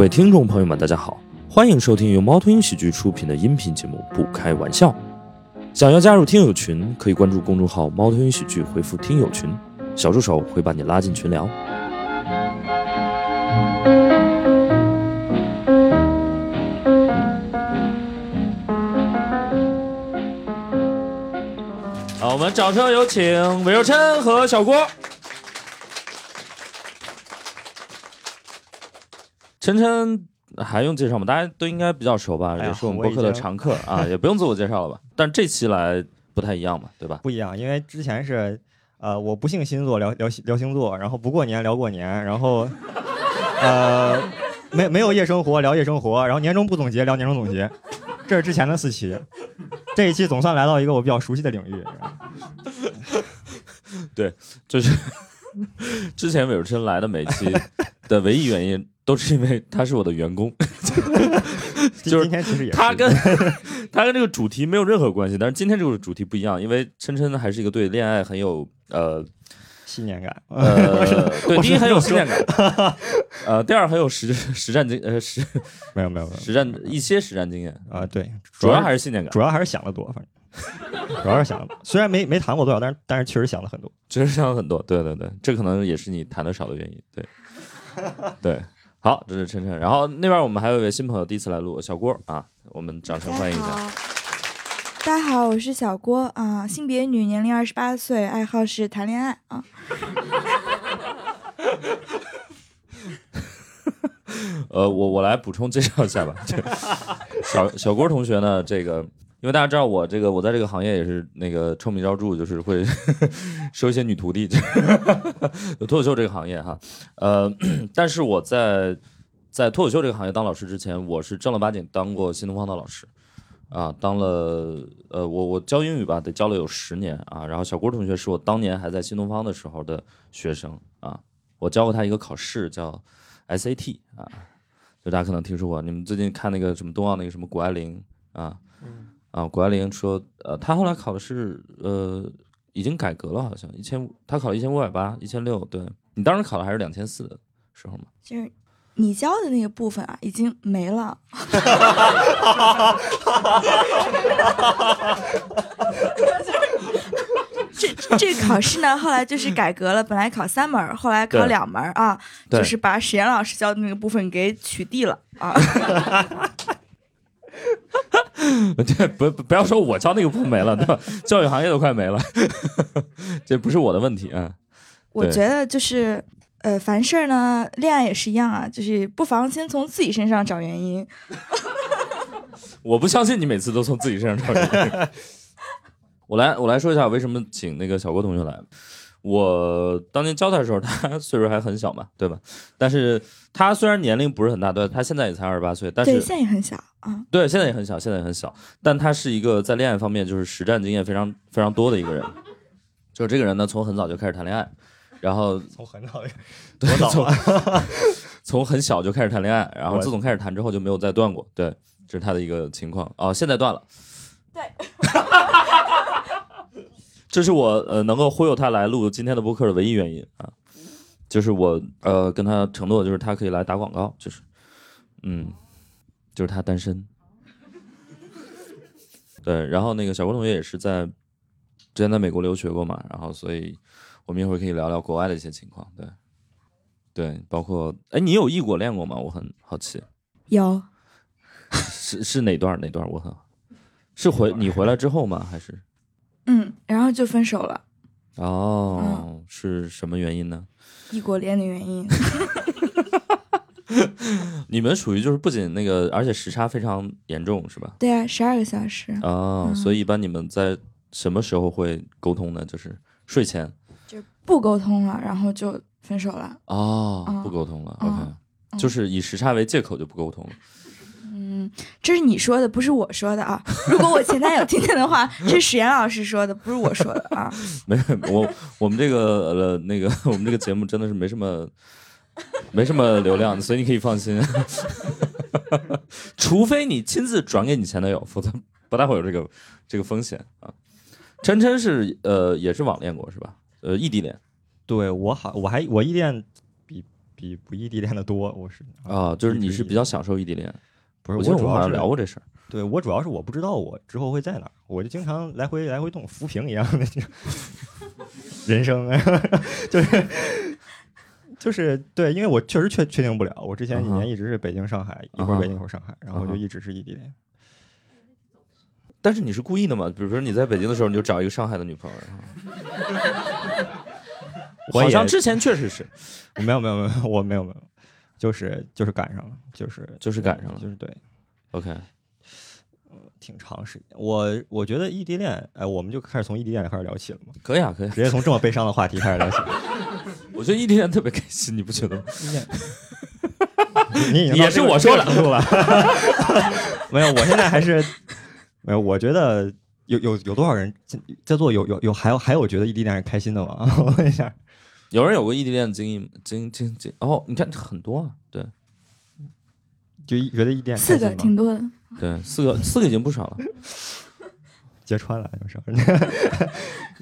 各位听众朋友们，大家好，欢迎收听由猫头鹰喜剧出品的音频节目《不开玩笑》。想要加入听友群，可以关注公众号“猫头鹰喜剧”，回复“听友群”，小助手会把你拉进群聊。好，我们掌声有请韦若琛和小郭。琛琛还用介绍吗？大家都应该比较熟吧，哎也是我们播客的常客啊，也不用自我介绍了吧？但这期来不太一样嘛，对吧？不一样，因为之前是，呃，我不信星座聊聊聊星座，然后不过年聊过年，然后，呃，没没有夜生活聊夜生活，然后年终不总结聊年终总结，这是之前的四期，这一期总算来到一个我比较熟悉的领域。对就是 之前韦若琛来的每期的唯一原因，都是因为他是我的员工，就是今天其实也他跟他跟这个主题没有任何关系。但是今天这个主题不一样，因为琛琛还是一个对恋爱很有呃信念感，呃，对，第一很有信念感，呃，第二很有实实战经呃实没有没有没有实战一些实战经验，啊，对，主要还是信念感，主要还是想的多，反正主要是想的多，虽然没没谈过多少，但是但是确实想了很多。确实想了很多，对对对，这可能也是你谈的少的原因，对，对，好，这是晨晨，然后那边我们还有一位新朋友第一次来录，小郭啊，我们掌声欢迎一下。大家好，我是小郭啊，性别女，年龄二十八岁，爱好是谈恋爱啊。呃，我我来补充介绍一下吧。这个小小郭同学呢，这个因为大家知道我这个我在这个行业也是那个臭名昭著，就是会 收一些女徒弟，有 脱口秀这个行业哈。呃，但是我在在脱口秀这个行业当老师之前，我是正儿八经当过新东方的老师。啊，当了呃，我我教英语吧，得教了有十年啊。然后小郭同学是我当年还在新东方的时候的学生啊，我教过他一个考试叫 SAT 啊，就大家可能听说过。你们最近看那个什么冬奥那个什么谷爱凌啊，啊，谷爱凌说，呃，她后来考的是呃，已经改革了，好像一千五，她考了一千五百八，一千六，对你当时考的还是两千四的时候嘛？就是你教的那个部分啊，已经没了。这这个考试呢，后来就是改革了，本来考三门儿，后来考对两门儿啊，对就是把史岩老师教的那个部分给取缔了啊。对，不不不要说我教那个部没了，对吧？教育行业都快没了，这不是我的问题啊。我觉得就是。呃，凡事呢，恋爱也是一样啊，就是不妨先从自己身上找原因。我不相信你每次都从自己身上找原因。我来，我来说一下为什么请那个小郭同学来。我当年教他的时候，他岁数还很小嘛，对吧？但是他虽然年龄不是很大，对，他现在也才二十八岁，但对，是现在也很小啊。对，现在也很小，现在也很小，但他是一个在恋爱方面就是实战经验非常非常多的一个人。就是这个人呢，从很早就开始谈恋爱，然后 从很早 对多早！从很小就开始谈恋爱，然后自从开始谈之后就没有再断过。对，这是他的一个情况。哦，现在断了。对，这是我呃能够忽悠他来录今天的播客的唯一原因啊，就是我呃跟他承诺，就是他可以来打广告，就是嗯，就是他单身。对，然后那个小郭同学也是在之前在美国留学过嘛，然后所以我们一会儿可以聊聊国外的一些情况。对，对，包括哎，你有异国恋过吗？我很好奇，有 是是哪段哪段？我很是回你回来之后吗？还是嗯，然后就分手了，哦，是什么原因呢？异国恋的原因。你们属于就是不仅那个，而且时差非常严重，是吧？对啊，十二个小时，哦，嗯所以一般你们在什么时候会沟通呢？就是睡前就不沟通了，然后就分手了。哦，嗯不沟通了。嗯 OK，嗯就是以时差为借口就不沟通了。嗯，这是你说的，不是我说的啊。如果我前男友听见的话，这是史岩老师说的，不是我说的啊。没有，我我们这个呃那个我们这个节目真的是没什么 没什么流量，所以你可以放心。除非你亲自转给你前男友，否则不大会有这个这个风险啊。琛琛是呃也是网恋过是吧？呃异地恋对我好，我还我异地恋比比不异地恋的多。我是啊，就是你是比较享受异地恋。不是，我记得我们好像主要是聊过这事儿。对我主要是我不知道我之后会在哪儿，我就经常来回来回动，浮萍一样的 人生，就是就是对，因为我确实确确定不了，我之前几年一直是北京上海，一会儿北京一会儿上海，然后就一直是异地恋。但是你是故意的嘛？比如说你在北京的时候，你就找一个上海的女朋友，然后 我好像之前确实是，没有没有没有，我没有没有，就是就是赶上了，就是就是赶上了就是对，OK。挺长时间。我我觉得异地恋，哎，我们就开始从异地恋开始聊起了嘛，可以啊，可以。直接从这么悲伤的话题开始聊起。我觉得异地恋特别开心，你不觉得吗？也是我说的的，吧？没有，我现在还是没有。我觉得有有有多少人在座有有有还有还有觉得异地恋是开心的吗？我问一下。有人有过异地恋的经历吗？经经经哦，你看很多啊，对就一觉得异地恋挺多的。对，四个四个已经不少了。揭穿了，有时候。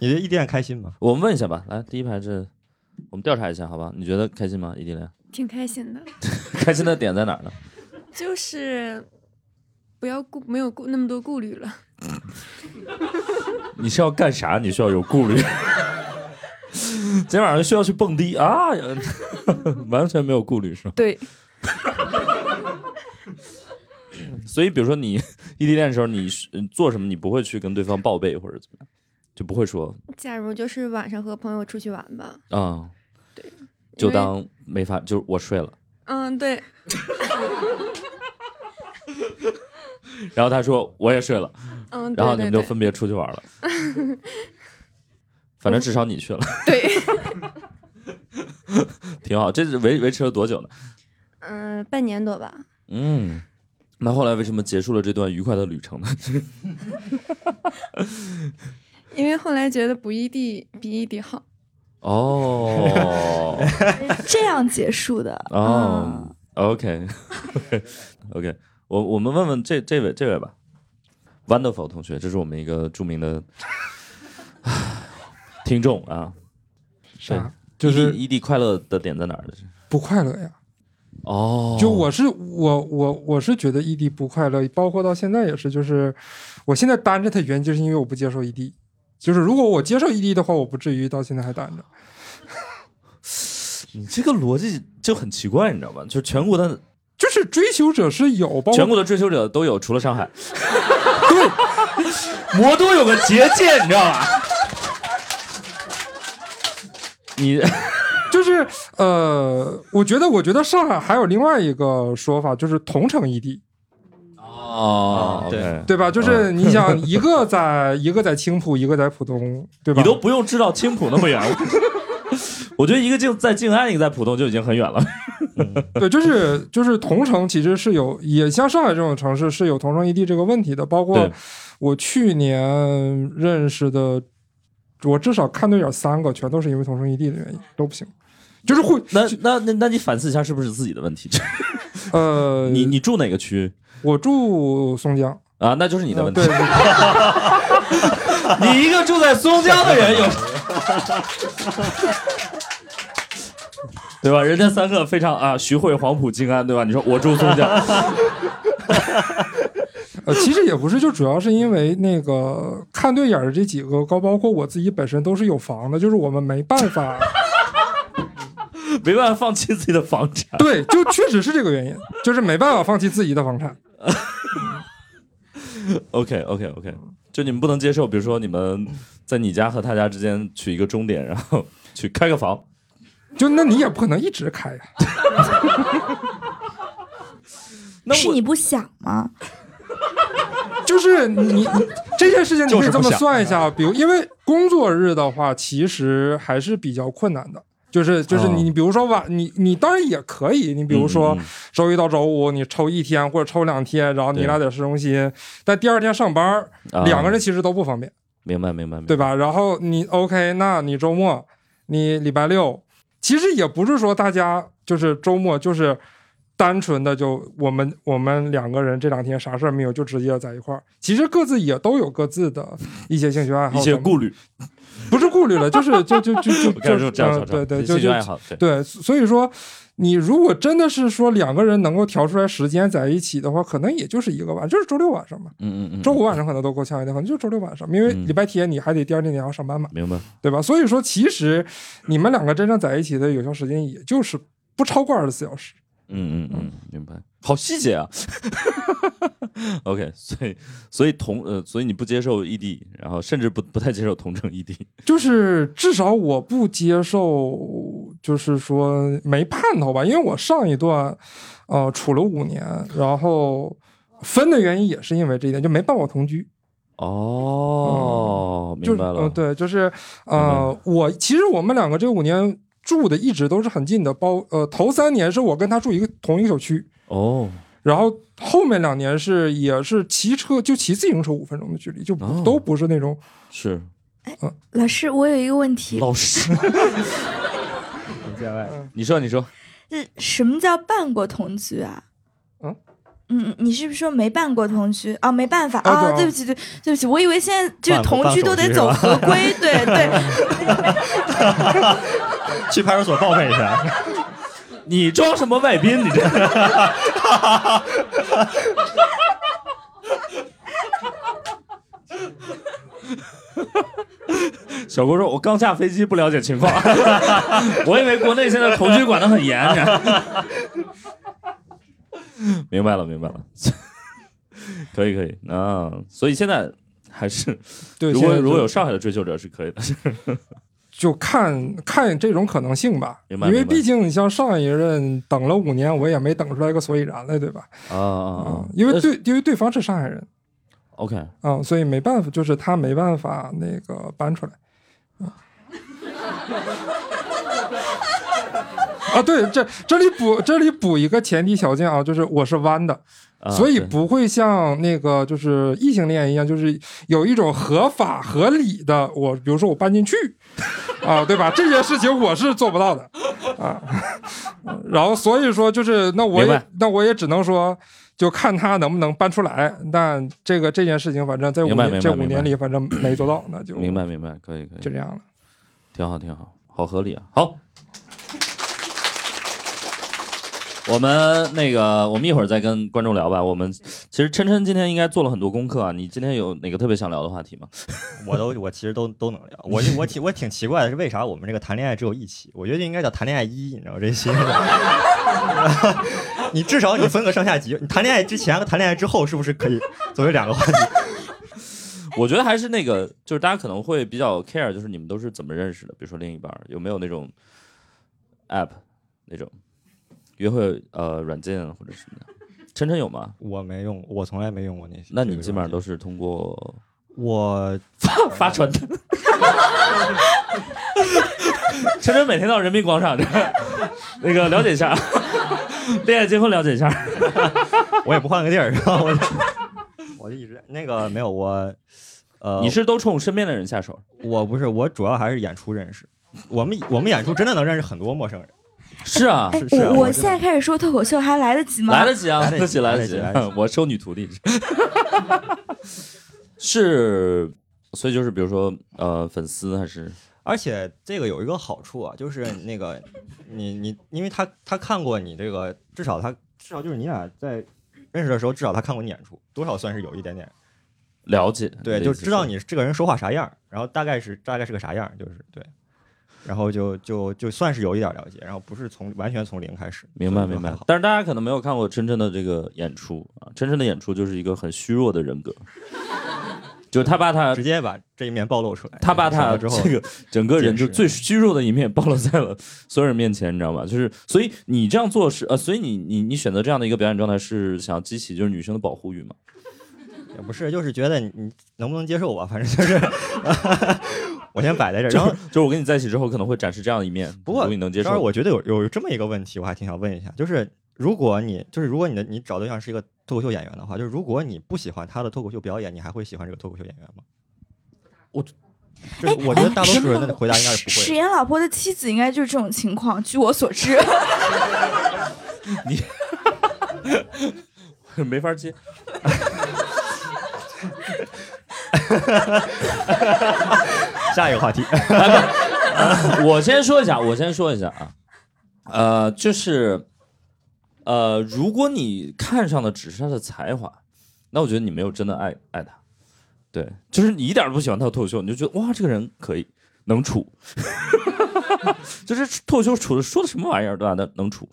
你觉得异地恋开心吗？我们问一下吧，来第一排这，我们调查一下，好吧？你觉得开心吗？异地恋挺开心的，开心的点在哪儿呢？就是不要顾没有顾那么多顾虑了。你是要干啥？你需要有顾虑。今天晚上需要去蹦迪啊，完全没有顾虑是吧？对，所以，比如说你异地恋的时候，你做什么，你不会去跟对方报备或者怎么样，就不会说假如就是晚上和朋友出去玩吧，嗯、对，就当没发，就是我睡了。嗯对，然后他说我也睡了，嗯然后你们就分别出去玩了。反正至少你去了，对，挺好。这是维维持了多久呢？嗯半年多吧，嗯，那后来为什么结束了这段愉快的旅程呢？因为后来觉得不异地比异地好。哦这样结束的。哦，OK OK，我我们问问这这位这位吧，Wonderful 同学，这是我们一个著名的 听众啊。啥？就是异地快乐的点在哪儿呢？不快乐呀。哦，就我是我我我是觉得异地不快乐，包括到现在也是，就是我现在单着他原因就是因为我不接受异地。就是如果我接受异地的话，我不至于到现在还单着。你这个逻辑就很奇怪，你知道吧？就是全国的就是追求者是有，包括全国的追求者都有，除了上海。对，魔都有个结界，你知道吧？你就是呃，我觉得我觉得上海还有另外一个说法，就是同城异地，哦，对对吧？就是你想一个在一个在青浦，一个在浦东，对吧？你都不用知道青浦那么远。我觉得一个静在静安，一个在浦东就已经很远了。对，就是就是同城其实是有，也像上海这种城市是有同城异地这个问题的。包括我去年认识的，我至少看对眼三个，全都是因为同城异地的原因，都不行。就是会那那那那你反思一下，是不是自己的问题？呃，你你住哪个区我住松江，啊？那就是你的问题 你一个住在松江的人有，对吧？人家三个非常啊，徐汇、黄埔、静安，对吧？你说我住松江，呃，其实也不是，就主要是因为那个看对眼儿的这几个，高包括我自己本身都是有房的，就是我们没办法，没办法放弃自己的房产。对，就确实是这个原因，就是没办法放弃自己的房产。OK OK OK，就你们不能接受，比如说你们在你家和他家之间取一个终点，然后去开个房。就那你也不可能一直开呀、那 我是你不想吗？就是你你这件事情，你可以这么算一下，比如因为工作日的话，其实还是比较困难的。就是就是哦你你比如说晚你你当然也可以，你比如说周一到周五你抽一天或者抽两天，然后你俩在市中心，但第二天上班，啊。两个人其实都不方便，明白明白明白，对？吧？然后你 OK，那你周末你礼拜六，其实也不是说大家就是周末就是单纯的就我们我们两个人这两天啥事儿没有就直接在一块儿，其实各自也都有各自的一些兴趣爱好，一些顾虑，不是顾虑了，就是就就就就就是这样对对，就就对，所以说，你如果真的是说两个人能够调出来时间在一起的话，可能也就是一个晚，就是周六晚上嘛。嗯嗯嗯，周五晚上可能都够呛一点，可能就周六晚上，因为嗯礼拜天你还得第二天你还要上班嘛，明白，对吧？所以说，其实你们两个真正在一起的有效时间也就是不超过二十四小时。嗯嗯嗯，明白，好细节啊。OK，所以所以同呃，所以你不接受异地，然后甚至不不太接受同城异地。就是至少我不接受，就是说没盼头吧，因为我上一段，呃，处了五年，然后分的原因也是因为这一点，就没办法同居。哦，就是明白了，嗯，对，就是呃，我其实我们两个这五年住的一直都是很近的，包呃头三年是我跟他住一个同一个小区，哦，然后后面两年是也是骑车就骑自行车五分钟的距离，就不、哦。都不是那种是。老师，我有一个问题，老师，见 外你说你说，这什么叫半过同居啊？嗯嗯，你是不是说没办过同居啊？没办法啊，啊对不起，对对不起，我以为现在这个办办同居都得走合规，对对，去派出所报备一下。你装什么外宾？你这小郭说：“我刚下飞机，不了解情况。我以为国内现在同居管得很严。” 明白了，明白了。可以，可以啊。所以现在还是，对，如果如果有上海的追求者是可以的。就看看这种可能性吧，明白因为毕竟你像上一任等了五年，我也没等出来个所以然来，对吧？啊啊！因为对，因为对方是上海人 OK，啊、所以没办法，就是他没办法那个搬出来。啊啊，对，这这里补这里补一个前提条件啊，就是我是弯的，啊所以不会像那个就是异性恋一样，就是有一种合法合理的我，比如说我搬进去啊，对吧？这件事情我是做不到的啊。然后所以说就是那我也那我也只能说。就看他能不能搬出来，但这个这件事情，反正在五年这五年里，反正没做到，那就明白明白，可以可以，就这样了。挺好，挺好，好合理啊！好，我们那个，我们一会儿再跟观众聊吧。我们其实琛琛今天应该做了很多功课啊。你今天有哪个特别想聊的话题吗？我都我其实都都能聊。我我挺我挺奇怪的是为啥我们这个谈恋爱只有一期？我觉得应该叫谈恋爱一，你知道这些。你至少你分个上下集，你谈恋爱之前和谈恋爱之后是不是可以作为两个话题？我觉得还是那个，就是大家可能会比较 care，就是你们都是怎么认识的？比如说另一半有没有那种 app 那种约会呃软件或者什么的？晨晨有吗？我没用，我从来没用过那些。那你基本上都是通过我发传单。晨晨每天到人民广场这儿，那个了解一下，恋爱结婚了解一下。我也不换个地儿，然后我就我就一直那个没有我，呃，你是都冲身边的人下手？我不是我主要还是演出认识。我们我们演出真的能认识很多陌生人，是啊，我我现在开始说脱口秀还来得及吗？来得及啊，来得及来得及，来得来得及。来得及我收女徒弟。是，所以就是比如说呃粉丝还是。而且这个有一个好处啊，就是那个你你，因为他他看过你这个，至少他至少就是你俩在认识的时候，至少他看过你演出，多少算是有一点点了解，对，就知道你这个人说话啥样，然后大概是大概是个啥样，就是对，然后就就就算是有一点了解，然后不是从完全从零开始，明白明白。但是大家可能没有看过真正的这个演出啊，真正的演出就是一个很虚弱的人格，就是他把他直接把这一面暴露出来，他把他之后这个整个人就最虚弱的一面暴露在了所有人面前，你知道吗？就是所以你这样做是呃，所以你你你选择这样的一个表演状态是想激起就是女生的保护欲吗？也不是，就是觉得你你能不能接受吧，反正就是 我先摆在这儿，然后就是我跟你在一起之后可能会展示这样的一面，不过如果你能接受，我觉得有有这么一个问题，我还挺想问一下，就是如果你就是如果你的你找对象是一个脱口秀演员的话，就是如果你不喜欢他的脱口秀表演，你还会喜欢这个脱口秀演员吗？我这我觉得大多数人的回答应该是不会的。岩老婆的妻子应该就是这种情况，据我所知。你没法接。哈 下一个话题，我先说一下，我先说一下啊，呃，就是，呃，如果你看上的只是他的才华，那我觉得你没有真的爱爱他。对，就是你一点都不喜欢他的脱口秀，你就觉得哇，这个人可以能处，就是脱口秀处的说的什么玩意儿，对吧？能能处，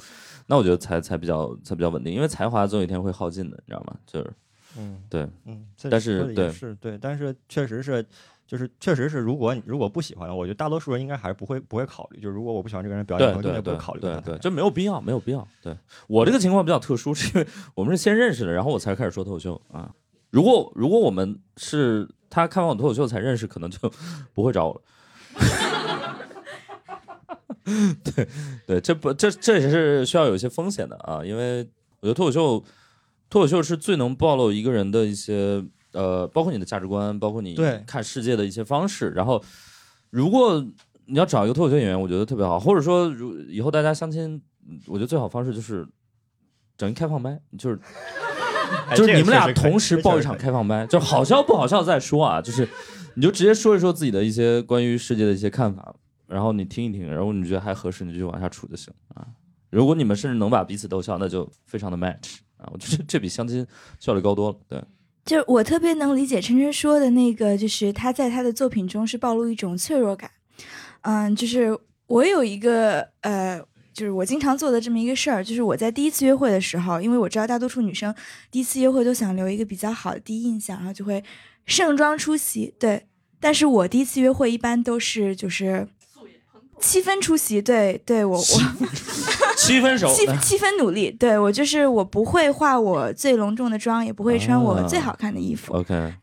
那我觉得才才比较才比较稳定，因为才华总有一天会耗尽的，你知道吗？就是嗯对，嗯，这但是也对是对，但是确实是。就是确实是，如果如果不喜欢，我觉得大多数人应该还是不会不会考虑。就是如果我不喜欢这个人表演，对我应该对对不会考虑他对对，这没有必要，没有必要。对我这个情况比较特殊，是因为我们是先认识的，然后我才开始说脱口秀啊。如果如果我们是他看完我脱口秀才认识，可能就 不会找我了。对对，这不这这也是需要有一些风险的啊，因为我觉得脱口秀脱口秀是最能暴露一个人的一些呃，包括你的价值观，包括你对看世界的一些方式。然后，如果你要找一个脱口秀演员，我觉得特别好，或者说如以后大家相亲，嗯我觉得最好方式就是整一开放麦，就是哎就是你们俩同时报一场开放麦，就好笑不好笑再说啊，就是你就直接说一说自己的一些关于世界的一些看法，然后你听一听，然后你觉得还合适，你就往下处就行啊。如果你们甚至能把彼此逗笑，那就非常的 match 我觉得这比相亲效率高多了。对，就我特别能理解琛琛说的那个，就是他在他的作品中是暴露一种脆弱感。嗯，就是我有一个呃，就是我经常做的这么一个事儿，就是我在第一次约会的时候，因为我知道大多数女生第一次约会都想留一个比较好的第一印象，然后就会盛装出席。对，但是我第一次约会一般都是就是七分出席。对，对我我。七分熟，七七分努力，对我就是我不会化我最隆重的妆，也不会穿我最好看的衣服。OK，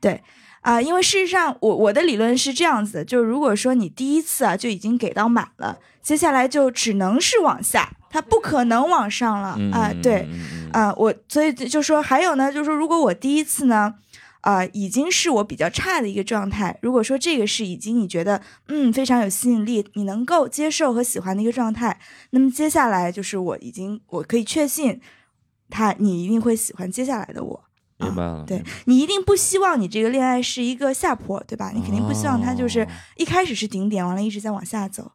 啊、因为事实上，我我的理论是这样子的，就是如果说你第一次啊就已经给到满了，接下来就只能是往下，它不可能往上了啊、嗯对，，啊、我所以就说还有呢，就是说如果我第一次呢，啊、已经是我比较差的一个状态，如果说这个是已经你觉得嗯非常有吸引力，你能够接受和喜欢的一个状态，那么接下来就是我已经我可以确信他你一定会喜欢接下来的我。明白了，对你一定不希望你这个恋爱是一个下坡，对吧？你肯定不希望他就是哦一开始是顶点，完了一直在往下走。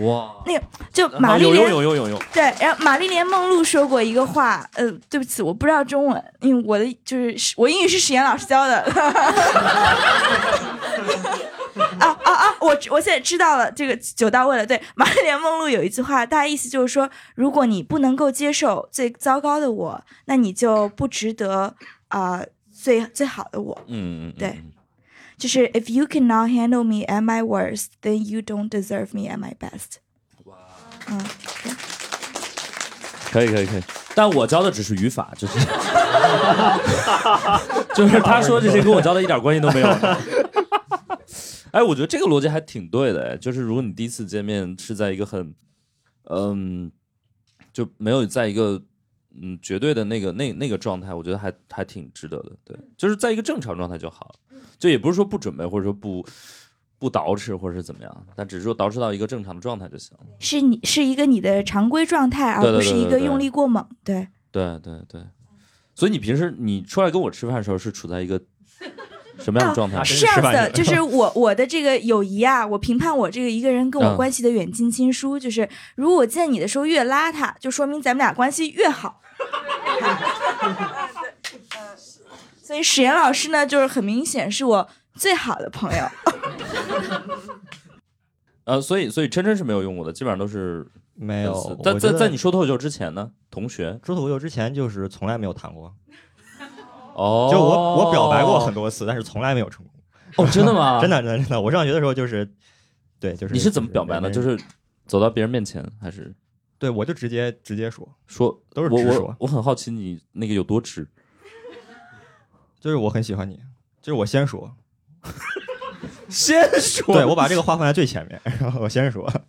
哇，那个就玛丽有用莲有用有，对，然后玛丽莲梦露说过一个话，呃，对不起，我不知道中文，因为我的就是我英语是史岩老师教的。啊啊啊！我我现在知道了，这个酒到位了。对，玛丽莲梦露有一句话，大概意思就是说，如果你不能够接受最糟糕的我，那你就不值得啊、最最好的我。嗯嗯，嗯对嗯就是 if you cannot handle me at my worst, then you don't deserve me at my best。嗯，可以可以可以，但我教的只是语法，就是。就是他说这些跟我教的一点关系都没有。哎，我觉得这个逻辑还挺对的，哎，就是如果你第一次见面是在一个很，嗯，就没有在一个嗯绝对的那个那那个状态，我觉得还还挺值得的，对，就是在一个正常状态就好。了，就也不是说不准备或者说不不捯饬或者是怎么样，但只是说捯饬到一个正常的状态就行了。是你是一个你的常规状态，而不是一个用力过猛。对，对对对，所以你平时你出来跟我吃饭的时候是处在一个 什么样的状态？啊是这样子的，就是我我的这个友谊啊，我评判我这个一个人跟我嗯关系的远近亲疏，就是如果我见你的时候越邋遢，就说明咱们俩关系越好。所以史岩老师呢，就是很明显是我最好的朋友。呃，所以所以琛琛是没有用过的，基本上都是没有。在在在你说脱口秀之前呢，同学说脱口秀之前就是从来没有谈过，哦，就我我表白过很多次，但是从来没有成功。哦，真的吗？真的真的真的，我上学的时候就是，对，就是你是怎么表白呢？就是走到别人面前，还是对我就直接直接说，说都是直说我我很好奇你那个有多直，就是我很喜欢你，就是我先说，先说对我把这个话放在最前面，然后我先说。啊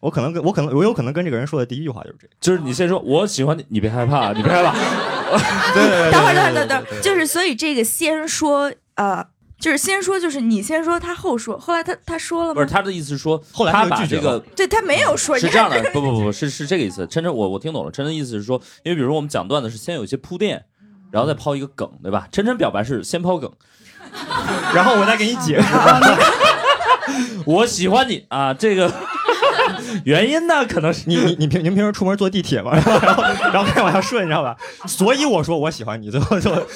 我可能跟我可能我有可能跟这个人说的第一句话就是这个，就是你先说我喜欢你，你别害怕，你别害怕。对对对 等会儿，等会儿，等会儿，等会儿，就是所以这个先说，呃，就是先说，就是你先说，他后说，后来他他说了吗？不是他的意思是说，后来他把这个对他没有说，是这样的，不不不不是是这个意思。真真，我我听懂了。真真的意思是说，因为比如说我们讲段子是先有一些铺垫，然后再抛一个梗，对吧？晨晨表白是先抛梗，然后我再给你解释。我喜欢你啊，这个 原因呢，可能是你你你平您平时出门坐地铁嘛？然后然后然后再往下顺，你知道吧？所以我说我喜欢你，最后就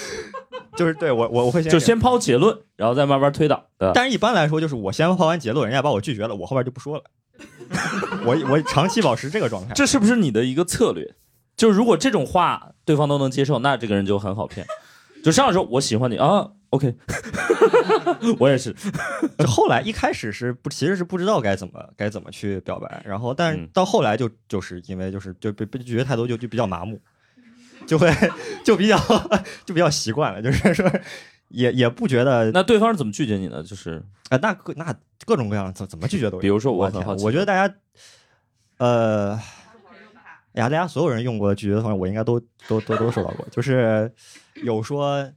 就是对我我我会先就先抛结论，然后再慢慢推导，对吧？但是一般来说，就是我先抛完结论，人家把我拒绝了，我后边就不说了。我我长期保持这个状态。这是不是你的一个策略？就是如果这种话对方都能接受，那这个人就很好骗。就上来说我喜欢你啊，OK，我也是。就后来一开始是不，其实是不知道该怎么该怎么去表白，然后但是嗯到后来就就是因为就是就被被拒绝太多，就就比较麻木，就会就比较就比较习惯了，就是说也也不觉得那对方是怎么拒绝你的？就是啊，那各那各种各样怎怎么拒绝都有。比如说我我天很好奇我觉得大家，呃，哎呀，大家所有人用过的拒绝的方式，我应该都都都都收到过。就是有说，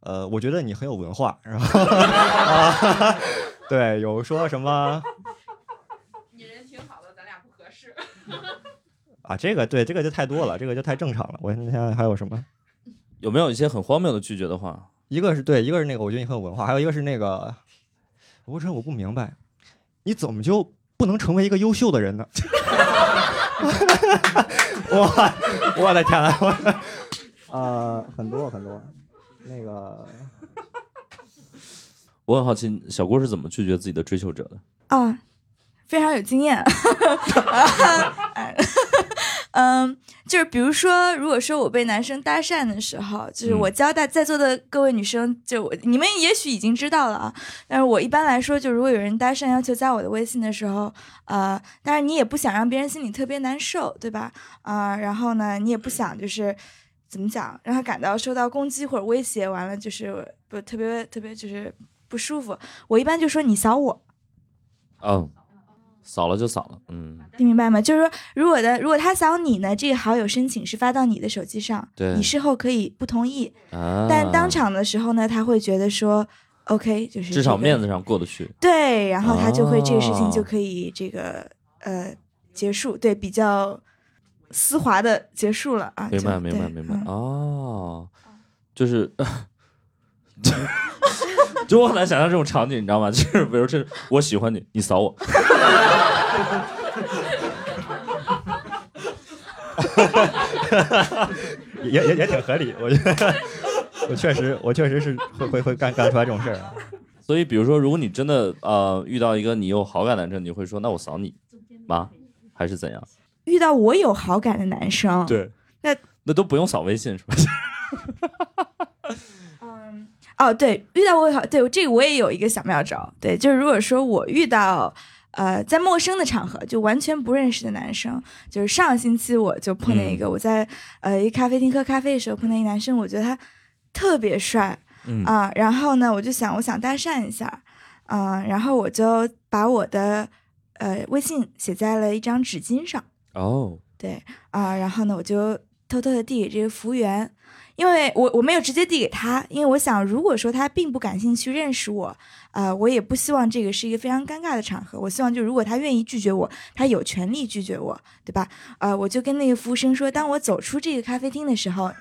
呃，我觉得你很有文化，然后 啊，对，有说什么 你人挺好的，咱俩不合适。啊，这个对这个就太多了，这个就太正常了。我想想还有什么？有没有一些很荒谬的拒绝的话？一个是对，一个是那个我觉得你很有文化，还有一个是那个，吴晨我不明白，你怎么就不能成为一个优秀的人呢？我我的天呐，我呃很多很多，那个 我很好奇，小郭是怎么拒绝自己的追求者的？啊，非常有经验。嗯，就是比如说，如果说我被男生搭讪的时候，就是我教大在座的各位女生，就我你们也许已经知道了啊，但是我一般来说，就如果有人搭讪要求加我的微信的时候，呃，当然你也不想让别人心里特别难受，对吧？啊、然后呢，你也不想就是怎么讲，让他感到受到攻击或者威胁，完了就是不特别特别就是不舒服。我一般就说你扫我，嗯，扫了就扫了，嗯，听明白吗？就是说，如果的如果他扫你呢，这个好友申请是发到你的手机上，对你事后可以不同意，啊，但当场的时候呢，他会觉得说，OK，就是、至少面子上过得去。对，然后他就会这个事情哦就可以这个、呃结束，对，比较丝滑的结束了啊。明白，明白，明白。嗯哦，就是，就我很难想象这种场景，你知道吗？就是比如这我喜欢你，你扫我，也也也挺合理，我觉得我确实我确实是会会会干干出来这种事儿。啊所以比如说，如果你真的呃遇到一个你有好感的男生，你会说那我扫你吗？还是怎样？遇到我有好感的男生，对，那那都不用扫微信是吧？嗯，哦，对，遇到我好，对这个我也有一个小妙招，对，就是如果说我遇到。呃，在陌生的场合，就完全不认识的男生，就是上个星期我就碰见一个，我在呃一咖啡厅喝咖啡的时候碰见一男生，我觉得他特别帅嗯。啊、然后呢，我就想我想搭讪一下，嗯、然后我就把我的呃微信写在了一张纸巾上，哦，对啊、然后呢，我就偷偷的递给这个服务员，因为我我没有直接递给他，因为我想，如果说他并不感兴趣认识我，呃，我也不希望这个是一个非常尴尬的场合。我希望就如果他愿意拒绝我，他有权利拒绝我，对吧？呃，我就跟那个服务生说，当我走出这个咖啡厅的时候，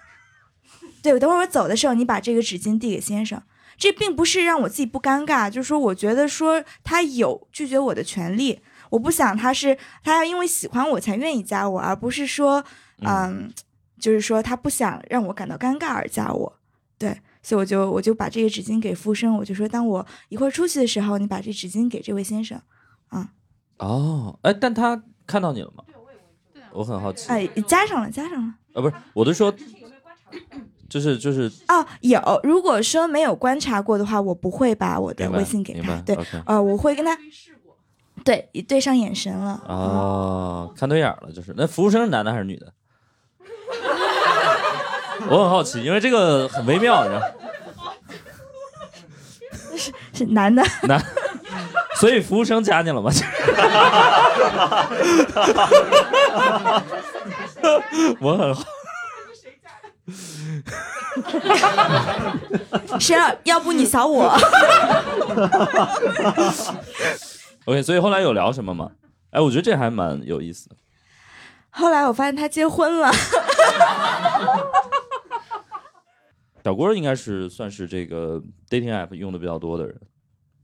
对，等会儿我走的时候，你把这个纸巾递给先生。这并不是让我自己不尴尬，就是说，我觉得说他有拒绝我的权利，我不想他是他要因为喜欢我才愿意加我，而不是说，嗯，就是说他不想让我感到尴尬而加我，对，所以我就我就把这个纸巾给服务生，我就说，当我一会儿出去的时候，你把这纸巾给这位先生，啊哦，哎，但他看到你了吗？我很好奇。哎，加上了，加上了。啊，不是，我是说，就是就是哦，有。如果说没有观察过的话，我不会把我的微信给他。对呃，我会跟他，对，对上眼神了。哦，看对眼了，就是那服务生是男的还是女的？我很好奇，因为这个很微妙，你知道吗，是男的。男，所以服务生加你了吗？我很好，谁要要不你扫我？OK，所以后来有聊什么吗？哎，我觉得这还蛮有意思的。后来我发现他结婚了。小郭应该是算是这个 dating app 用的比较多的人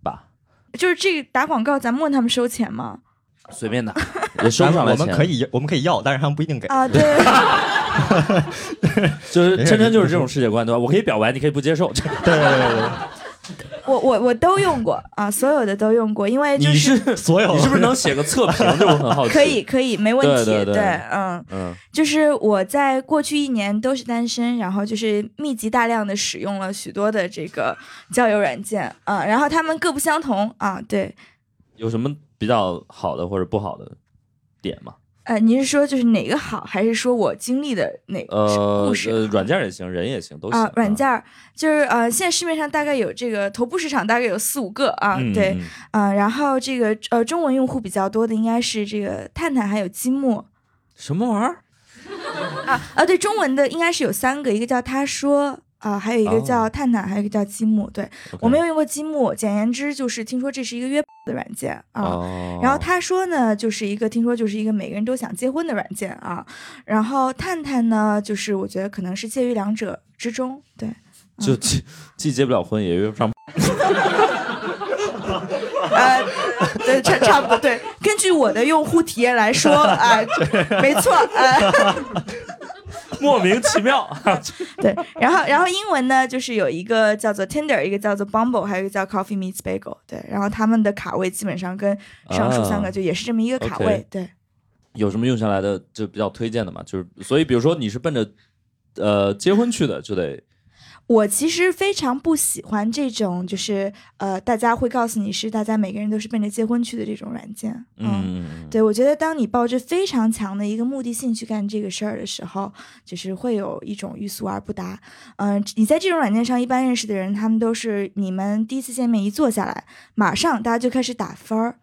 吧，就是这个打广告，咱们问他们收钱吗？随便打 也收不上来钱。我们可以我们可以要，但是他们不一定给。啊，对，就是没事琛琛就是这种世界观，对吧？我可以表白，你可以不接受。对对对对 我我我都用过啊，所有的都用过，因为就你是是所有你是不是能写个测评？这我很好奇。可以，可以没问题，对对对嗯。嗯，就是我在过去一年都是单身，然后就是密集大量的使用了许多的这个交友软件嗯、然后他们各不相同啊，对，有什么比较好的或者不好的点吗？呃，您是说就是哪个好，还是说我经历的哪个呃故事呃，软件也行，人也行，都行。啊？软件儿就是呃，现在市面上大概有这个头部市场大概有四五个啊，嗯对，嗯啊、然后这个呃中文用户比较多的应该是这个探探还有积木什么玩意儿？啊啊，对，中文的应该是有三个，一个叫他说。啊，还有一个叫哦探探，还有一个叫积木。对我没有用过积木，简言之就是听说这是一个约的软件啊。哦，然后他说呢，就是一个听说就是一个每个人都想结婚的软件啊。然后探探呢，就是我觉得可能是介于两者之中。对，就既既结不了婚，也约不上。呃，对，差差不多。对，根据我的用户体验来说，啊、没错，呃，莫名其妙。对。然后，然后英文呢，就是有一个叫做 Tinder，一个叫做 Bumble，还有一个叫 Coffee Meets Bagel。对，然后他们的卡位基本上跟上述三个啊就也是这么一个卡位。对。有什么用下来的就比较推荐的嘛？就是所以，比如说你是奔着呃结婚去的，就得我其实非常不喜欢这种，就是呃，大家会告诉你是大家每个人都是奔着结婚去的这种软件。嗯，对，我觉得当你抱着非常强的一个目的性去干这个事儿的时候，就是会有一种欲速而不达。嗯、你在这种软件上一般认识的人，他们都是你们第一次见面一坐下来，马上大家就开始打分儿。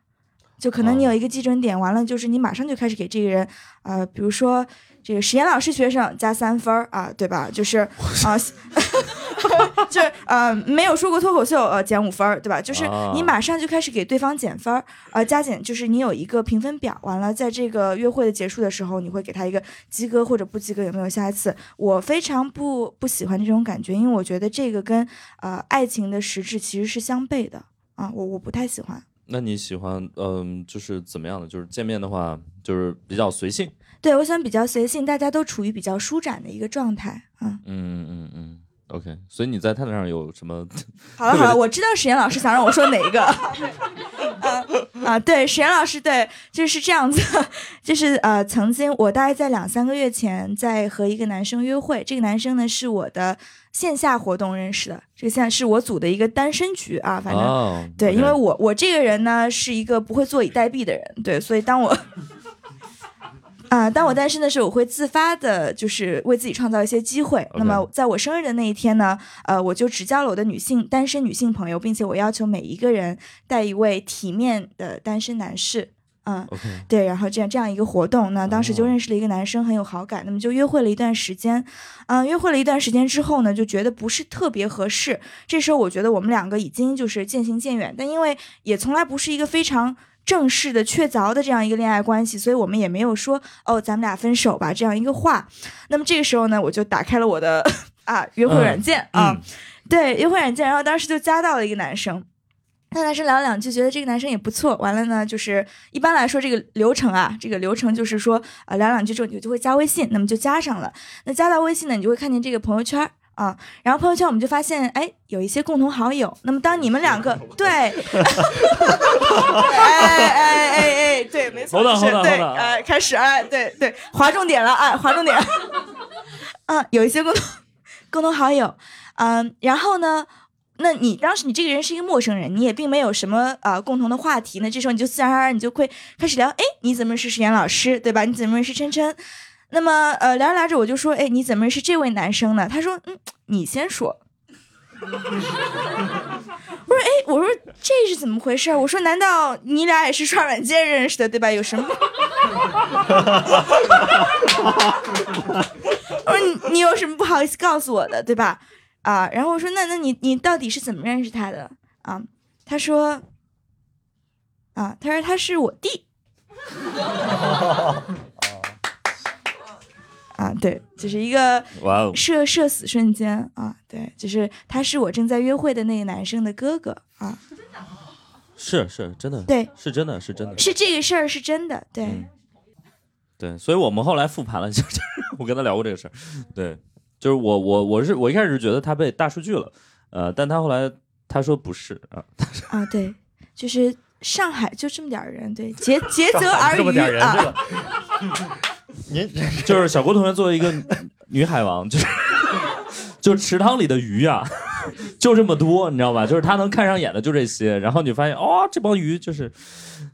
就可能你有一个基准点，完了就是你马上就开始给这个人，呃，比如说这个实验老师学生加三分儿啊，对吧？就是啊，就是呃没有说过脱口秀呃减五分儿，对吧？就是你啊马上就开始给对方减分儿，呃加减就是你有一个评分表，完了在这个约会的结束的时候，你会给他一个及格或者不及格，有没有下一次？我非常不不喜欢这种感觉，因为我觉得这个跟呃爱情的实质其实是相悖的啊，我我不太喜欢。那你喜欢嗯、就是怎么样的？就是见面的话，就是比较随性。对，我想比较随性，大家都处于比较舒展的一个状态。嗯，嗯嗯嗯，OK。所以你在探探上有什么？好了好了，我知道史岩老师想让我说哪一个。啊 啊，对，史岩老师，对，就是这样子，就是呃，曾经我大概在两三个月前在和一个男生约会，这个男生呢是我的线下活动认识的，这个现在是我组的一个单身局啊，反正、哦，对因为我我这个人呢是一个不会坐以待毙的人，对，所以当我啊、当我单身的时候，我会自发的，就是为自己创造一些机会。那么在我生日的那一天呢，呃，我就只交了我的女性单身女性朋友，并且我要求每一个人带一位体面的单身男士。嗯对，然后这样这样一个活动，那当时就哦。认识了一个男生，很有好感，那么就约会了一段时间，嗯，约会了一段时间之后呢，就觉得不是特别合适。这时候我觉得我们两个已经就是渐行渐远，但因为也从来不是一个非常正式的确凿的这样一个恋爱关系，所以我们也没有说哦，咱们俩分手吧这样一个话。那么这个时候呢，我就打开了我的 啊约会软件、啊，嗯对约会软件，然后当时就加到了一个男生。那男生聊了两句，觉得这个男生也不错。完了呢，就是一般来说这个流程啊，这个流程就是说，啊、聊两句之后你就会加微信，那么就加上了。那加到微信呢，你就会看见这个朋友圈啊，然后朋友圈我们就发现，哎，有一些共同好友。那么当你们两个 对，哎哎哎哎，对，没错是对哎，开始，哎，对对，划重点了，哎，划重点，嗯，有一些共同共同好友，嗯，然后呢？那你当时你这个人是一个陌生人，你也并没有什么呃共同的话题，那这时候你就自然而然你就会开始聊，哎，你怎么认识石岩老师，对吧？你怎么认识琛琛？那么呃聊着聊着我就说，哎，你怎么认识这位男生呢？他说，嗯，你先说。我说，哎，我说这是怎么回事？我说，难道你俩也是刷软件认识的，对吧？有什么？我说你你有什么不好意思告诉我的，对吧？啊，然后我说那那你你到底是怎么认识他的啊？他说啊，他说他是我弟。啊，对，就是一个哇哦，社社死瞬间啊，对，就是他是我正在约会的那个男生的哥哥啊，是是真的，对，是真的是真的，是这个事儿是真的，对，嗯。对，所以我们后来复盘了，就是我跟他聊过这个事儿，对，就是我我我是我一开始觉得他被大数据了，呃，但他后来他说不是啊，啊，对，就是上海就这么点人，对，竭竭泽而渔啊，个 您 就是小郭同学作为一个女海王，就是就是池塘里的鱼啊，就这么多，你知道吧？就是他能看上眼的就这些，然后你发现哦，这帮鱼就是，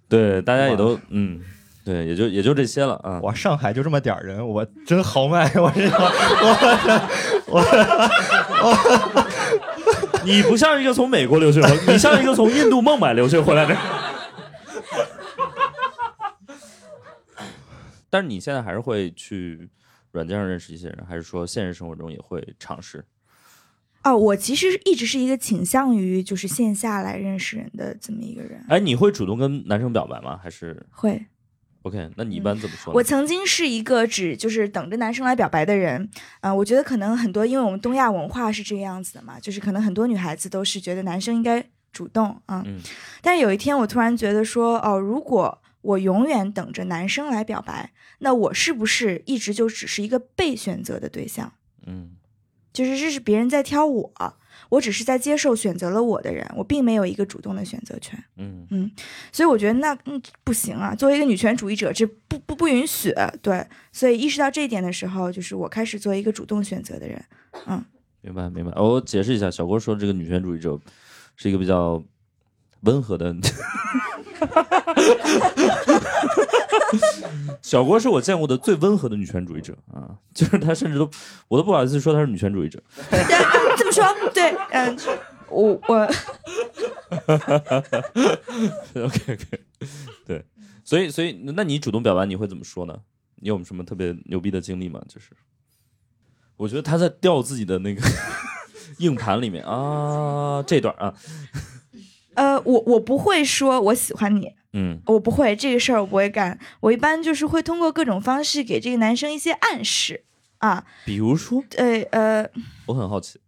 对，大家也都嗯，对，也就也就这些了啊。我上海就这么点儿人，我真豪迈，我这我你不像一个从美国留学回，你像一个从印度孟买留学回来的。但是你现在还是会去软件上认识一些人，还是说现实生活中也会尝试？哦，我其实一直是一个倾向于就是线下来认识人的这么一个人，哎，你会主动跟男生表白吗？还是会。OK？那你一般怎么说呢？我曾经是一个只就是等着男生来表白的人，啊、我觉得可能很多，因为我们东亚文化是这个样子的嘛，就是可能很多女孩子都是觉得男生应该主动啊。嗯但是有一天，我突然觉得说，哦，如果我永远等着男生来表白，那我是不是一直就只是一个被选择的对象？嗯就是这是别人在挑我，我只是在接受选择了我的人，我并没有一个主动的选择权。嗯嗯所以我觉得那嗯不行啊，作为一个女权主义者，这不不不允许。对，所以意识到这一点的时候，就是我开始做一个主动选择的人。嗯明白明白。我解释一下，小郭说这个女权主义者是一个比较温和的。小郭是我见过的最温和的女权主义者啊，就是她甚至都我都不好意思说她是女权主义者。对，这么说，对，嗯、我我 OK OK，对，所以所以那你主动表白你会怎么说呢？你有什么特别牛逼的经历吗？就是我觉得他在掉自己的那个硬盘里面啊，这段啊，呃我我不会说我喜欢你，嗯。我不会这个事儿我不会干，我一般就是会通过各种方式给这个男生一些暗示啊，比如说，对，呃，我很好奇，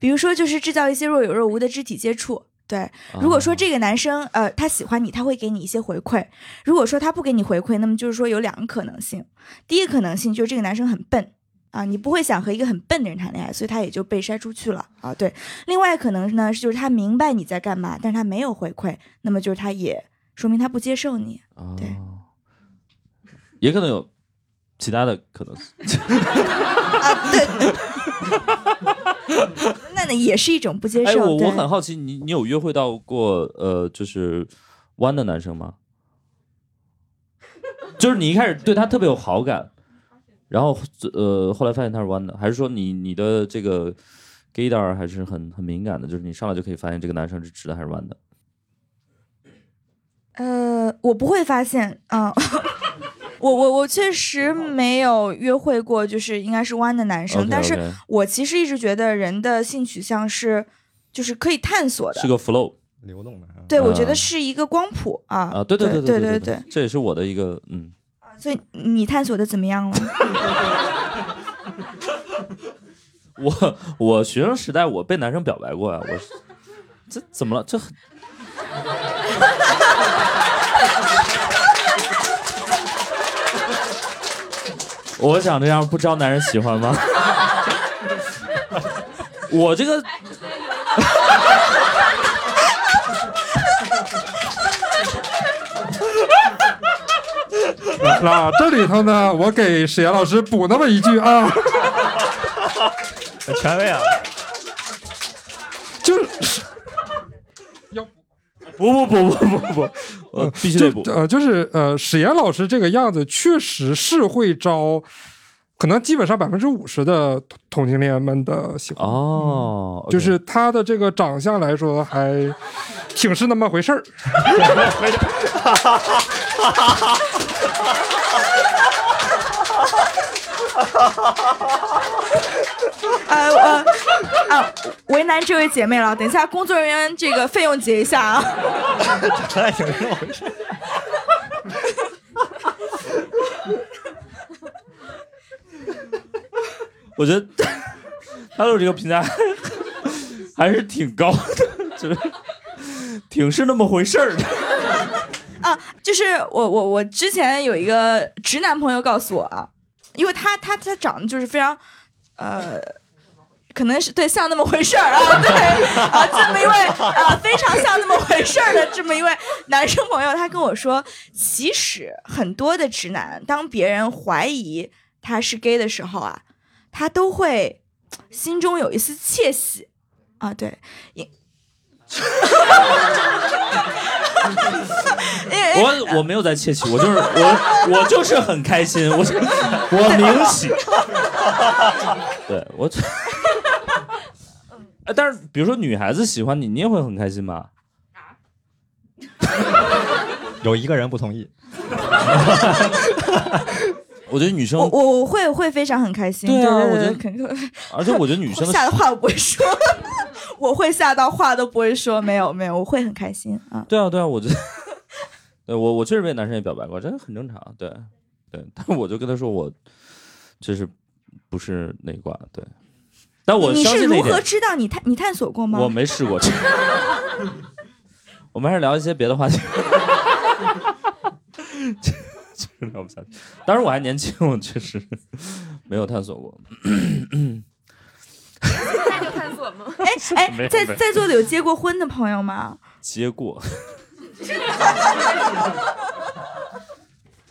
比如说就是制造一些若有若无的肢体接触。对，如果说啊这个男生呃他喜欢你，他会给你一些回馈；如果说他不给你回馈，那么就是说有两个可能性。第一个可能性就是这个男生很笨啊，你不会想和一个很笨的人谈恋爱，所以他也就被筛出去了啊。对，另外可能呢就是他明白你在干嘛，但是他没有回馈，那么就是他也说明他不接受你。啊，对也可能有其他的可能性。啊，对，那那也是一种不接哎，受。我我很好奇，你你有约会到过呃，就是弯的男生吗？就是你一开始对他特别有好感，然后呃后来发现他是弯的，还是说你你的这个 gaydar 还是很很敏感的，就是你上来就可以发现这个男生是直的还是弯的？呃，我不会发现，啊，我我我确实没有约会过，就是应该是弯的男生但是我其实一直觉得人的性取向是，就是可以探索的是。个 flow 流动的啊。对，我觉啊得是一个光谱啊啊，对对对对对对，这也是我的一个嗯，所以你探索的怎么样了？我我学生时代我被男生表白过呀，我这怎么了？这 我想这样不招男人喜欢吗？我这个那 那这里头呢，我给史岩老师补那么一句啊，很权威啊！就是要不不不不不不，我必须得补。呃，就是呃，史岩老师这个样子确实是会招，可能基本上百分之五十的同同性恋们的喜欢。哦，就是他的这个长相来说，还挺是那么回事儿。呃呃啊，为难这位姐妹了。等一下，工作人员这个费用结一下啊。这还挺这么回事。我觉得他对我这个评价还是挺高的，就是挺是那么回事儿的。啊，就是我我我之前有一个直男朋友告诉我啊，因为他他他长得就是非常，呃，可能是对像那么回事儿啊，对啊，这么一位啊非常像那么回事儿的这么一位男生朋友，他跟我说，其实很多的直男，当别人怀疑他是 gay 的时候啊，他都会心中有一丝窃喜啊，对，因。我我没有在窃喜，我就是我我就是很开心，我是我明喜。对我，哎，但是比如说女孩子喜欢你，你也会很开心吧？有一个人不同意，我觉得女生我我我会会非常很开心，对啊对我觉得肯定会而且我觉得女生的 吓的话我不会说，我会吓到话都不会说，没有没有，我会很开心啊。对啊对啊，我觉得，对我我确实被男生也表白过，真的很正常。对对，但我就跟他说我就是不是那一挂，对。但我你是如何知道？你探你探索过吗？我没试过。我们还是聊一些别的话题。就是聊不下去。当时我还年轻，我确实没有探索过。那就探索吗？哎 哎，在在座的有结过婚的朋友吗？结过，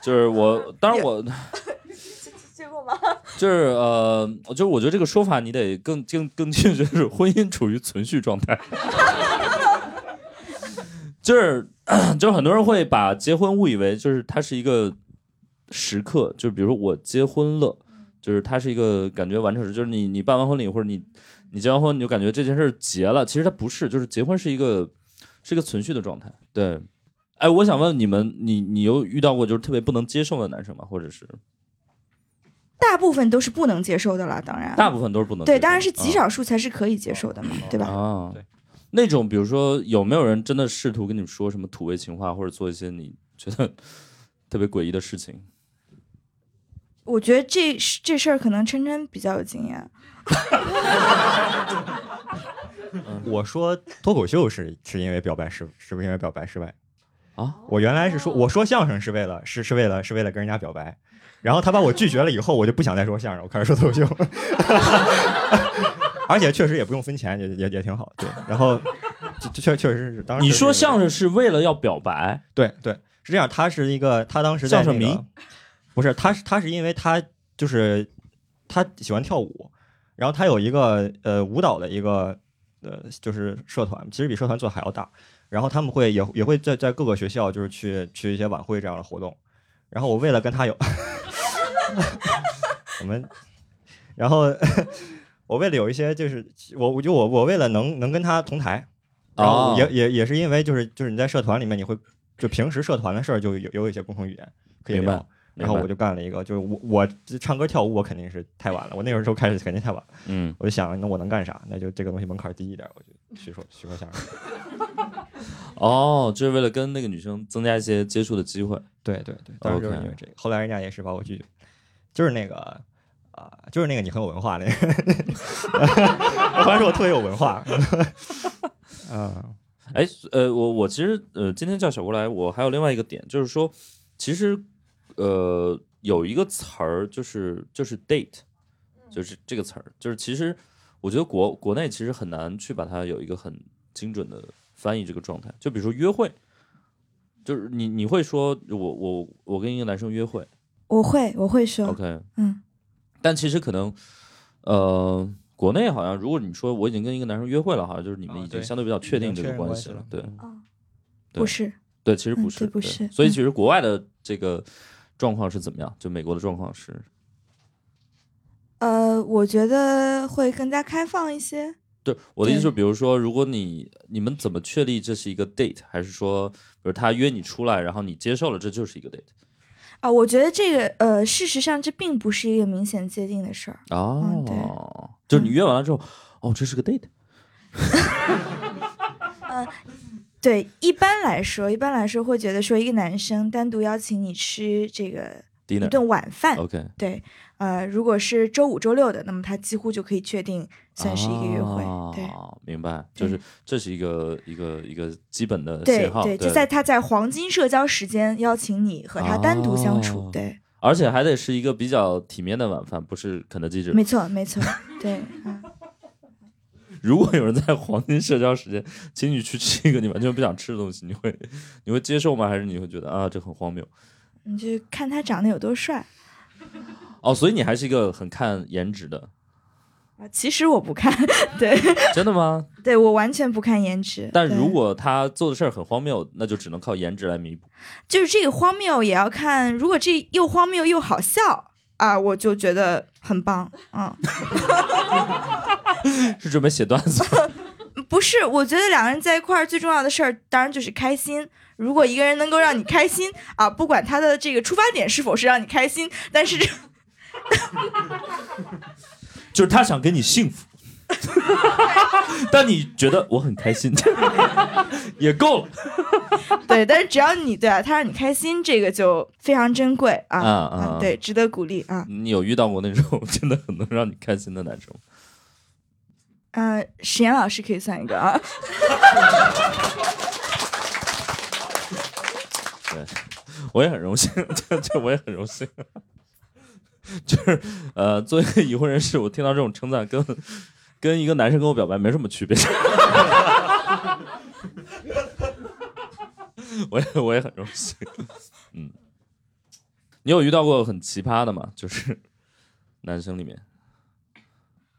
就是我，当然我 结过吗？就是呃，就是我觉得这个说法你得更更更确，就是婚姻处于存续状态。就是 就是很多人会把结婚误以为就是它是一个时刻，就是比如说我结婚了，就是它是一个感觉完成时，就是你你办完婚礼或者你你结完婚，你就感觉这件事儿结了，其实它不是，就是结婚是一个是一个存续的状态。对，哎，我想问你们，你你有遇到过就是特别不能接受的男生吗？或者是大部分都是不能接受的了，当然。大部分都是不能？对，当然是极啊少数才是可以接受的嘛，对吧？啊，对，那种比如说有没有人真的试图跟你说什么土味情话，或者做一些你觉得特别诡异的事情？我觉得这这事儿可能琛琛比较有经验。我说脱口秀是是因为表白失，是不是因为表白失败？啊，我原来是说我说相声是为了是是为了是为了跟人家表白，然后他把我拒绝了以后，我就不想再说相声，我开始说脱口秀，而且确实也不用分钱，也也也挺好。对，然后确确实是当时你说相声是为了要表白？对对是这样，他是一个他当时在、那个、相声迷不是他是他是因为他就是他喜欢跳舞，然后他有一个呃舞蹈的一个呃就是社团，其实比社团做的还要大。然后他们会也也会在在各个学校就是去去一些晚会这样的活动。然后我为了跟他有 我们，然后我为了有一些就是我我就我我为了能能跟他同台，然后哦也也也是因为就是就是你在社团里面你会就平时社团的事儿就有有一些共同语言可以明白聊。然后我就干了一个，就是我我唱歌跳舞我肯定是太晚了，我那个时候开始肯定太晚了，嗯，我就想那我能干啥？那就这个东西门槛低一点，我就去说去说相声。哦，就是为了跟那个女生增加一些接触的机会。对对对，当时就是因为这个，后来人家也是把我拒绝，就是那个啊、就是那个你很有文化那个，我发现我特别有文化，啊，哎，呃，我我其实呃，今天叫小吴来，我还有另外一个点，就是说，其实呃，有一个词儿，就是就是 date，就是这个词儿，就是其实我觉得国国内其实很难去把它有一个很精准的翻译这个状态。就比如说约会，就是你你会说我我我跟一个男生约会。我会我会说，，OK，嗯，但其实可能呃。国内好像，如果你说我已经跟一个男生约会了，好像就是你们已经相对比较确定这个关系了对。哦，对不是，对，其实嗯不是，不是。所以嗯。其实国外的这个状况是怎么样？就美国的状况是，呃，我觉得会更加开放一些。对我的意思就是，比如说，如果你你们怎么确立这是一个 date，还是说，比如他约你出来，然后你接受了，这就是一个 date？啊，我觉得这个呃，事实上这并不是一个明显界定的事儿。哦，对就是你约完了之后，哦，这是个 date，对，一般来说，一般来说会觉得说一个男生单独邀请你吃这个一顿晚饭，OK，对，呃，如果是周五、周六的，那么他几乎就可以确定算是一个约会。对哦，明白，就是这是一个一个一个基本的对信号，对，就在他在黄金社交时间邀请你和他单独相处。哦对，而且还得是一个比较体面的晚饭，不是肯德基这种没。错没错，对，嗯。如果有人在黄金社交时间请你去吃一个你完全不想吃的东西，你会你会接受吗？还是你会觉得啊这很荒谬？你就看他长得有多帅哦，所以你还是一个很看颜值的，啊！其实我不看，对真的吗？对，我完全不看颜值。但如果他做的事儿很荒谬，那就只能靠颜值来弥补。就是这个荒谬也要看，如果这又荒谬又好笑啊，我就觉得很棒。嗯，是准备写段子吗？不是，我觉得两个人在一块儿最重要的事儿，当然就是开心。如果一个人能够让你开心啊，不管他的这个出发点是否是让你开心，但是 就是他想给你幸福，但你觉得我很开心，也够了。对，但是只要你对啊，他让你开心，这个就非常珍贵啊啊啊对，值得鼓励啊。你有遇到过那种真的很能让你开心的男生吗？嗯、史岩老师可以算一个啊。对，我也很荣幸，这这我也很荣幸。就是呃，作为一个已婚人士，我听到这种称赞，跟跟一个男生跟我表白没什么区别。我也我也很荣幸。嗯，你有遇到过很奇葩的吗？就是男生里面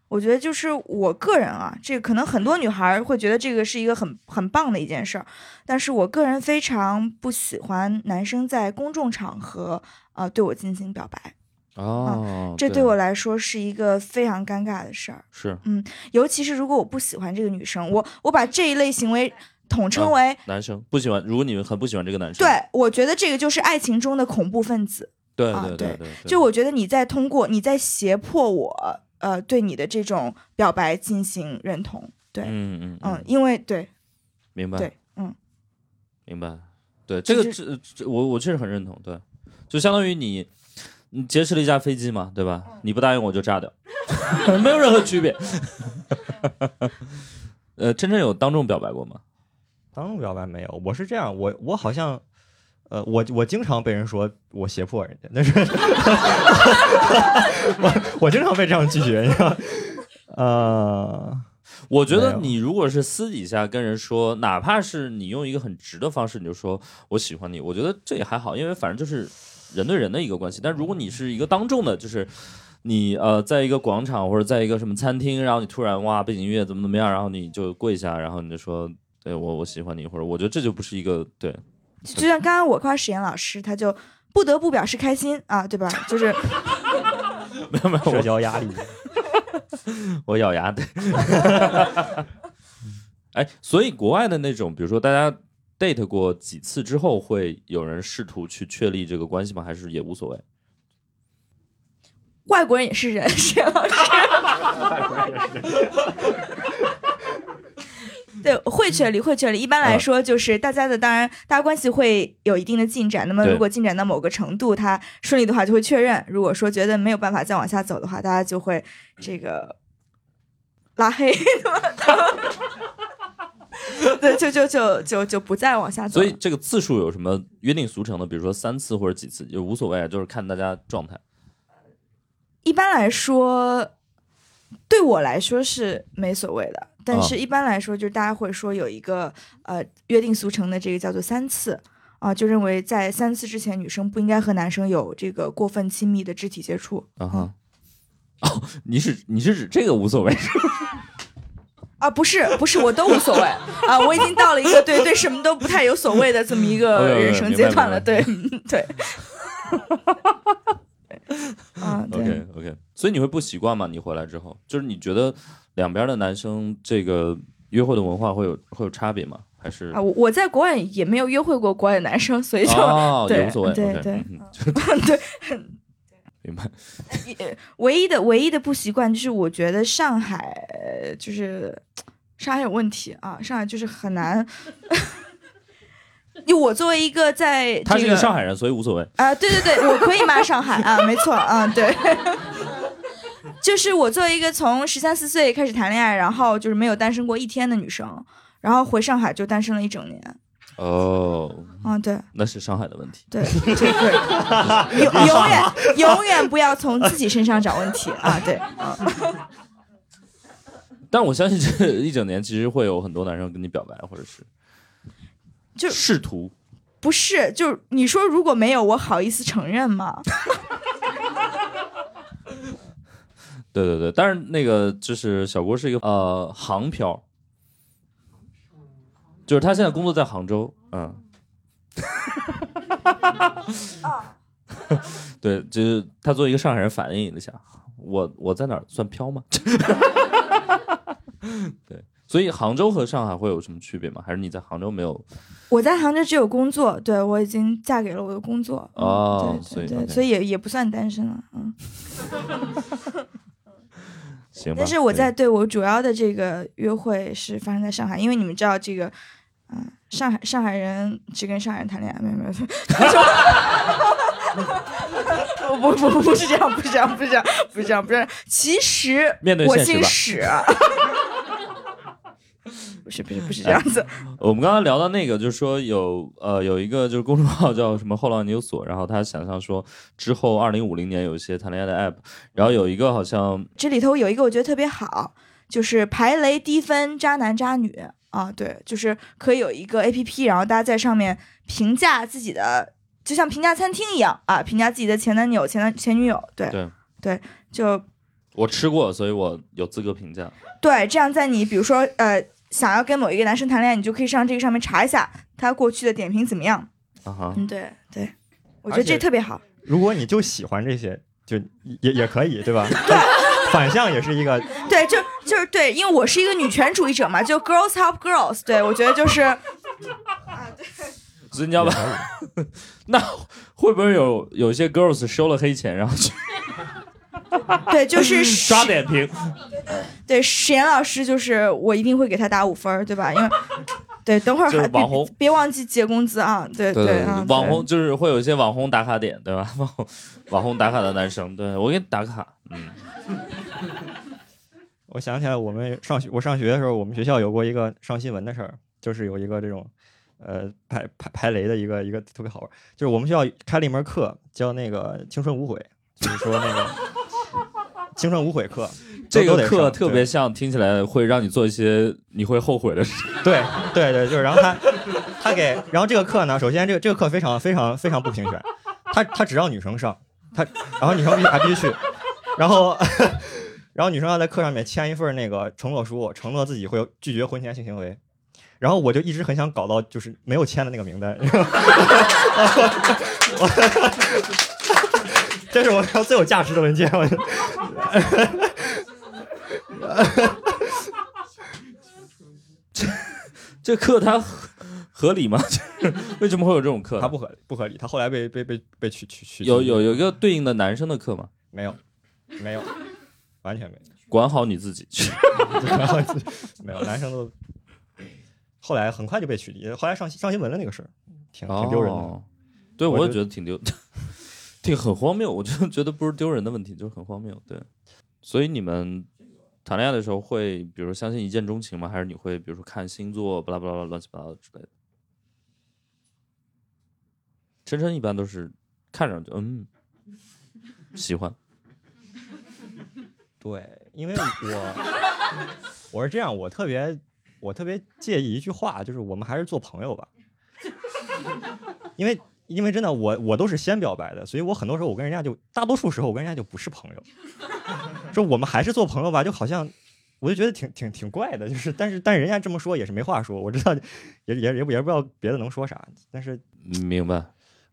我觉得就是我个人啊，这个可能很多女孩会觉得这个是一个很很棒的一件事儿，但是我个人非常不喜欢男生在公众场合呃对我进行表白，哦，这对我。来说是一个非常尴尬的事儿，是。嗯尤其是如果我不喜欢这个女生，我我把这一类行为统称啊为，男生不喜欢，如果你们很不喜欢这个男生，对我觉得这个就是爱情中的恐怖分子。对啊对对对，就我觉得你在通过你在胁迫我，呃，对你的这种表白进行认同，对，嗯嗯嗯，因为对。明白，对，嗯，明白，对这个这我我确实很认同，对，就相当于你你劫持了一架飞机嘛，对吧？嗯你不答应我就炸掉，没有任何区别。呃，真正有当众表白过吗？当众表白没有，我是这样，我我好像，呃，我我经常被人说我胁迫人家，但是 我我经常被这样拒绝，你知道，呃，我觉得你如果是私底下跟人说，哪怕是你用一个很直的方式，你就说我喜欢你，我觉得这也还好，因为反正就是人对人的一个关系。但如果你是一个当众的，就是你呃，在一个广场或者在一个什么餐厅，然后你突然哇背景音乐怎么怎么样，然后你就跪下，然后你就说对我我喜欢你，或者我觉得这就不是一个对就像刚刚我夸史岩老师，他就不得不表示开心啊，对吧？就是没有没有社我交压力，我咬牙对。哎，所以国外的那种，比如说大家 date 过几次之后，会有人试图去确立这个关系吗？还是也无所谓？外国人也是人，史岩老师。对，会确立，会确立。一般来说，就是大家的，当然，大家关系会有一定的进展。那么，如果进展到某个程度，他顺利的话，就会确认。如果说觉得没有办法再往下走的话，大家就会这个拉黑，对，就就就就就不再往下走。所以这个次数有什么约定俗成的？比如说三次或者几次，就无所谓啊，就是看大家状态。一般来说，对我来说是没所谓的，但啊是一般来说，就是大家会说有一个呃约定俗成的这个叫做三次啊、就认为在三次之前，女生不应该和男生有这个过分亲密的肢体接触啊哈。哦，你是你是指这个无所谓？啊，不是不是，我都无所谓啊，我已经到了一个对对什么都不太有所谓的这么一个人生阶段了，对嗯对。啊，OK OK，所以你会不习惯吗？你回来之后，就是你觉得两边的男生这个约会的文化会有会有差别吗？还是啊，我我在国外也没有约会过国外的男生，所以就、哦对无所谓？对对嗯就 对，明白。唯一的唯一的不习惯就是，我觉得上海呃就是上海有问题啊，上海就是很难。就我作为一个在他是一个个上海人，所以无所谓。啊、对对对，我可以骂上海啊，没错啊，对就是我作为一个从十三四岁开始谈恋爱，然后就是没有单身过一天的女生，然后回上海就单身了一整年。哦，嗯，对那是上海的问题。对，对对，永永远永远不要从自己身上找问题啊！对，啊但我相信这一整年其实会有很多男生跟你表白，或者是就试图。不是，就你说如果没有，我好意思承认吗？对对对，但是那个就是小郭是一个呃杭漂，就是他现在工作在杭州，嗯 对，就是他作为一个上海人反映一下，我我在哪儿算飘吗？对，所以杭州和上海会有什么区别吗？还是你在杭州没有？我在杭州只有工作，对我已经嫁给了我的工作。嗯哦对对对，所以，OK 所以也也不算单身了，嗯。行吧，但是我在对我主要的这个约会是发生在上海，因为你们知道这个，嗯、上海上海人只跟上海人谈恋爱，没有没有，不不不不是这样，不是这样，不是这样，不是这样。其实面对我姓史，不是不是不是这样子，我们刚刚聊到那个，就是说有呃有一个就是公众号叫什么后浪研究所，然后他想象说之后二零五零年有一些谈恋爱的 app，然后有一个好像这里头有一个我觉得特别好，就是排雷低分渣男渣女啊，对，就是可以有一个 A P P，然后大家在上面评价自己的，就像评价餐厅一样啊，评价自己的前男友、前男前女友，对对对就我吃过，所以我有资格评价。对，这样在你比如说呃想要跟某一个男生谈恋爱，你就可以上这个上面查一下他过去的点评怎么样。啊哈，嗯，对对，我觉得这特别好。如果你就喜欢这些，就也也可以，对吧？对 反向也是一个，对，就就是对，因为我是一个女权主义者嘛，就 girls help girls，对我觉得就是 所以你要把 那会不会有有些 girls 收了黑钱，然后去 对，就是 刷点评？对，史岩老师就是我一定会给他打五分，对吧？因为对，等会儿就是还网红别忘记结工资啊！对对啊，网红就是会有一些网红打卡点，对吧？网红网红打卡的男生，对我给你打卡，嗯，我想起来，我们上学，我上学的时候，我们学校有过一个上新闻的事儿，就是有一个这种，呃，排排排雷的一个一个特别好玩，就是我们学校开了一门课叫那个青春无悔，就是说那个 青春无悔课，这个课特别像，听起来会让你做一些你会后悔的事。对对对，就是然后他他给，然后这个课呢，首先这个这个课非常非常非常不平权，他他只让女生上，他然后女生必须还必须去，然后然后女生要在课上面签一份那个承诺书，承诺自己会拒绝婚前性行为。然后我就一直很想搞到就是没有签的那个名单，这是我最有价值的文件。我 这课它合合理吗？就是为什么会有这种课它？不合理，不合理。它后来被被被被取取取有有有一个对应的男生的课吗？没有没有完全没有。管好你自己。管好自己没有，男生都后来很快就被取缔，后来上上新闻了那个事儿，挺挺丢人的。哦对，我也觉得挺丢，挺很荒谬。我就觉得不是丢人的问题，就是很荒谬。对，所以你们谈恋爱的时候会，比如说相信一见钟情吗？还是你会比如说看星座，巴拉巴拉乱七八糟之类的？琛琛一般都是看上去嗯喜欢，对，因为我我是这样，我特别我特别介意一句话，就是我们还是做朋友吧，因为。因为真的，我我都是先表白的，所以我很多时候我跟人家就大多数时候我跟人家就不是朋友，说我们还是做朋友吧，就好像我就觉得挺挺挺怪的，就是但是但是人家这么说也是没话说，我知道也也也也不知道别的能说啥，但是明白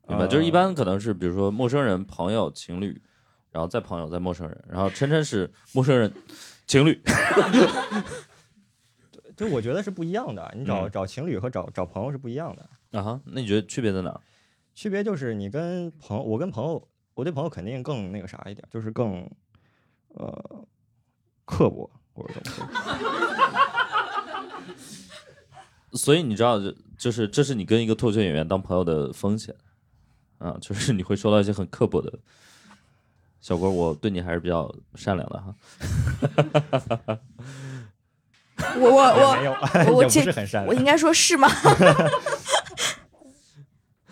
明白，就是一般可能是比如说陌生人、朋友、情侣，然后再朋友、再陌生人，然后琛琛是陌生人、情侣。就我觉得是不一样的，你找嗯找情侣和找找朋友是不一样的。啊哈，那你觉得区别在哪儿？区别就是你跟朋友，我跟朋友，我对朋友肯定更那个啥一点，就是更呃刻薄或者怎么说。所以你知道，就就是这是你跟一个脱口秀演员当朋友的风险啊，就是你会收到一些很刻薄的小郭，我对你还是比较善良的哈。我我我没有，我不这是很善良。我应该说是吗？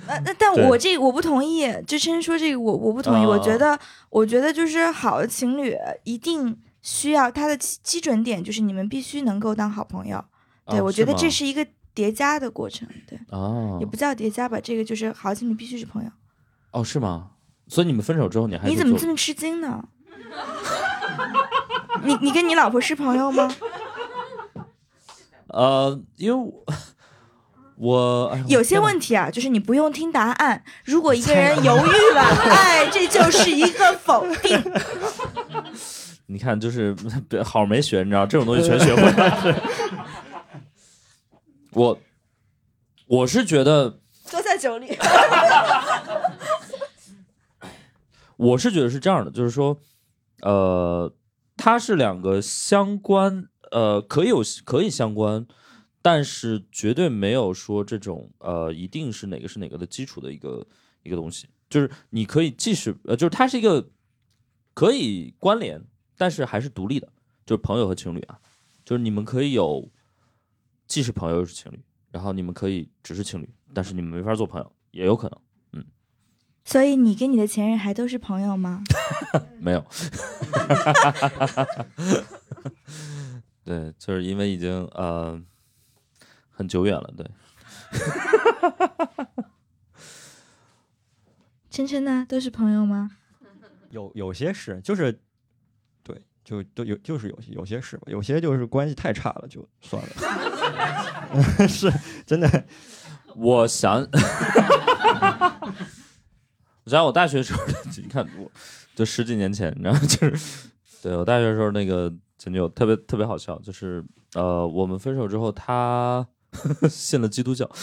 那那但对我这我不同意，就琛说这个我我不同意，啊我觉得我觉得就是好的情侣一定需要他的基基准点就是你们必须能够当好朋友，对、哦我觉得吗这是一个叠加的过程，对，啊也不叫叠加吧，这个就是好情侣必须是朋友。哦是吗？所以你们分手之后你还你怎么这么吃惊呢？你你跟你老婆是朋友吗？呃，因为我我哎有些问题啊，就是你不用听答案。如果一个人犹豫了，哎，这就是一个否定。你看就是好没学，你知道这种东西全学会了。我我是觉得都在酒里。我是觉得是这样的，就是说，呃，它是两个相关，呃，可以有可以相关，但是绝对没有说这种呃，一定是哪个是哪个的基础的一个一个东西。就是你可以即使呃，就是它是一个可以关联，但是还是独立的，就是朋友和情侣啊，就是你们可以有既是朋友又是情侣，然后你们可以只是情侣，但是你们没法做朋友，也有可能。嗯所以你跟你的前任还都是朋友吗？没有，对，就是因为已经呃很久远了，对，琛琛呢？都是朋友吗？有有些是，就是对，就都有，就是有有些是吧，有些就是关系太差了，就算了。是真的，我想，我想我大学时候，你看我，就十几年前，你知道，就是对我大学时候那个前女友特别特别好笑，就是呃，我们分手之后，他 信了基督教，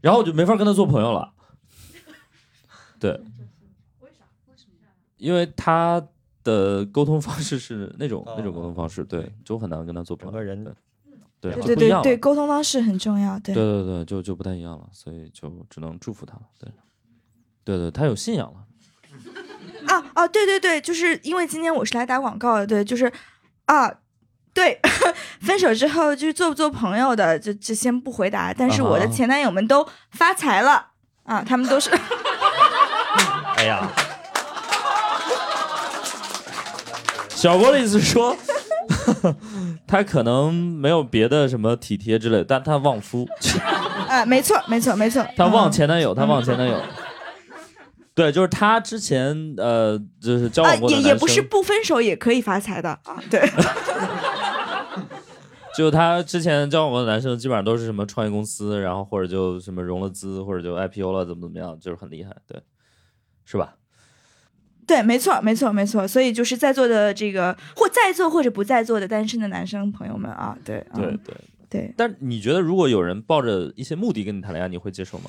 然后我就没法跟他做朋友了。对，因为他的沟通方式是那种那种沟通方式，对，就很难跟他做朋友。整个人对，对对对对，沟通方式很重要。对对对对，就就不太一样了，所以就只能祝福他了。对，对对，他有信仰了。啊啊，对对对，就是因为今天我是来打广告的，对，就是啊，对，分手之后就是做不做朋友的，就就先不回答。但是我的前男友们都发财了啊，他们都是 哎呀，小郭的意思是说，他可能没有别的什么体贴之类，但他旺夫，啊，没错没错没错，他旺嗯前男友，他旺前男友。对，就是他之前呃，就是交啊，往过的男生，也也不是不分手也可以发财的啊，对。就他之前交往过的男生，基本上都是什么创业公司，然后或者就什么融了资，或者就 IPO 了，怎么怎么样，就是很厉害，对，是吧？对，没错，没错，没错。所以就是在座的这个或在座或者不在座的单身的男生朋友们啊，对，嗯、对对。对，但你觉得，如果有人抱着一些目的跟你谈恋爱，你会接受吗？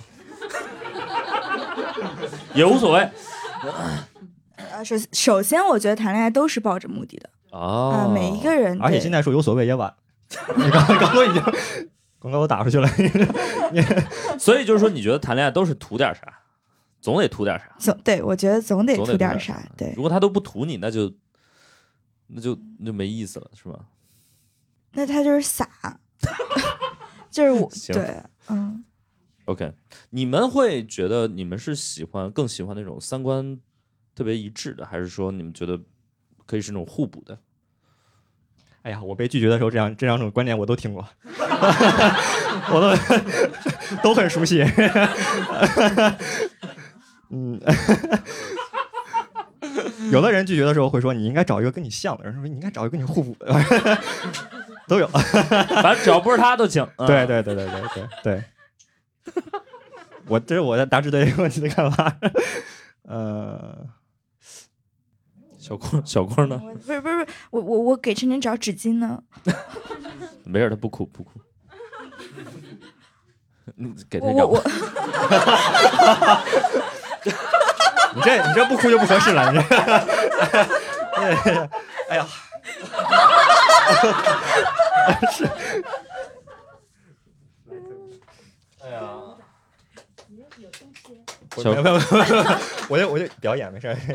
也无所谓 呃，首首先我觉得谈恋爱都是抱着目的的啊、哦。每一个人，而且现在说有所谓也晚，你刚刚刚已经广告都打出去了。所以就是说，你觉得谈恋爱都是图点啥？总得图点啥？总对我觉得总得图点点啥，对如，果他都不图你，那就那就那就没意思了，是吧？那他就是傻，就是我对，嗯，OK，你们会觉得你们是喜欢更喜欢那种三观特别一致的，还是说你们觉得可以是那种互补的？哎呀，我被拒绝的时候，这样这两种观点我都听过，我都 都很熟悉。嗯，有的人拒绝的时候会说，你应该找一个跟你像的人，说你应该找一个跟你互补的，都有。反正只要不是他都行。嗯对对对对对对对。我这是我在大致对这个问题的看法。呃，小郭，小郭呢？不是不是不是，我我我给晨晨找纸巾呢，没事，他不哭不哭。你给他我养我我你这你这不哭就不合适了，你这。哎呀，哎呀，小没有没有我就我就表演没事儿。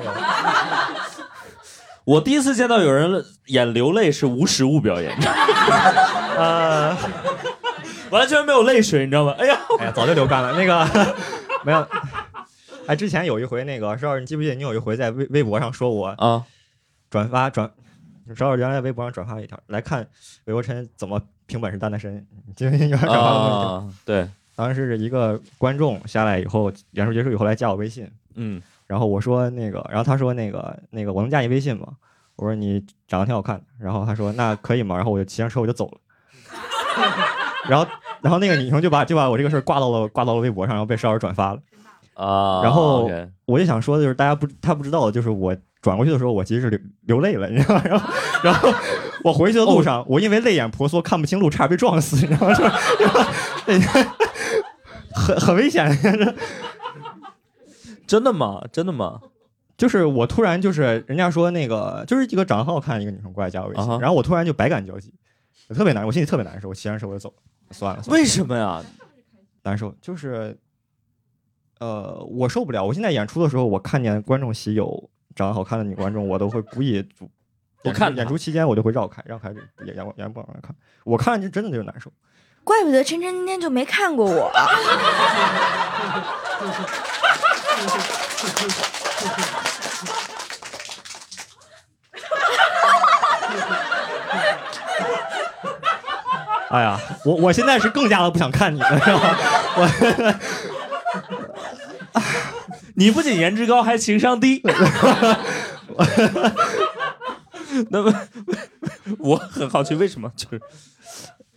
我第一次见到有人演流泪是无实物表演，呃，完全没有泪水，你知道吗？哎呀，哎呀，早就流干了。那个没有，哎，之前有一回那个邵老师，你记不记得你有一回在微微博上说我啊，转发转，邵老师原来在微博上转发了一条，来看韦国琛怎么凭本事单的身，你记不记得你原来转发了？啊，对，当时是一个观众下来以后，演出结束以后来加我微信，嗯，然后我说那个，然后他说那个那个我能加你微信吗？我说你长得挺好看的，然后他说那可以吗？然后我就骑上车我就走了，然后然后那个女生就把就把我这个事儿挂到了挂到了微博上，然后被邵老师转发了。啊，然后我就想说的就是大家不他不知道就是我转过去的时候我其实是流流泪了，你知道吗？然后然后我回去的路上，我因为泪眼婆娑看不清路，差点被撞死，你知道吗？很很危险，真的吗？真的吗？就是我突然就是人家说那个就是一个长得很好看的一个女生过来加我微信然后我突然就百感交集，我特别难，我心里特别难受，我骑完车我就走了，算了，算了为什么呀？难受？就是，呃，我受不了。我现在演出的时候，我看见观众席有长得好看的女观众，我都会故意 不看演出期间，我就会绕开，绕开眼眼眼不往那看。我看着就真的就是难受。怪不得晨晨今天就没看过我。哎呀，我我现在是更加的不想看你了，是吧？我 你不仅颜值高，还情商低。那么，我很好奇为什么就是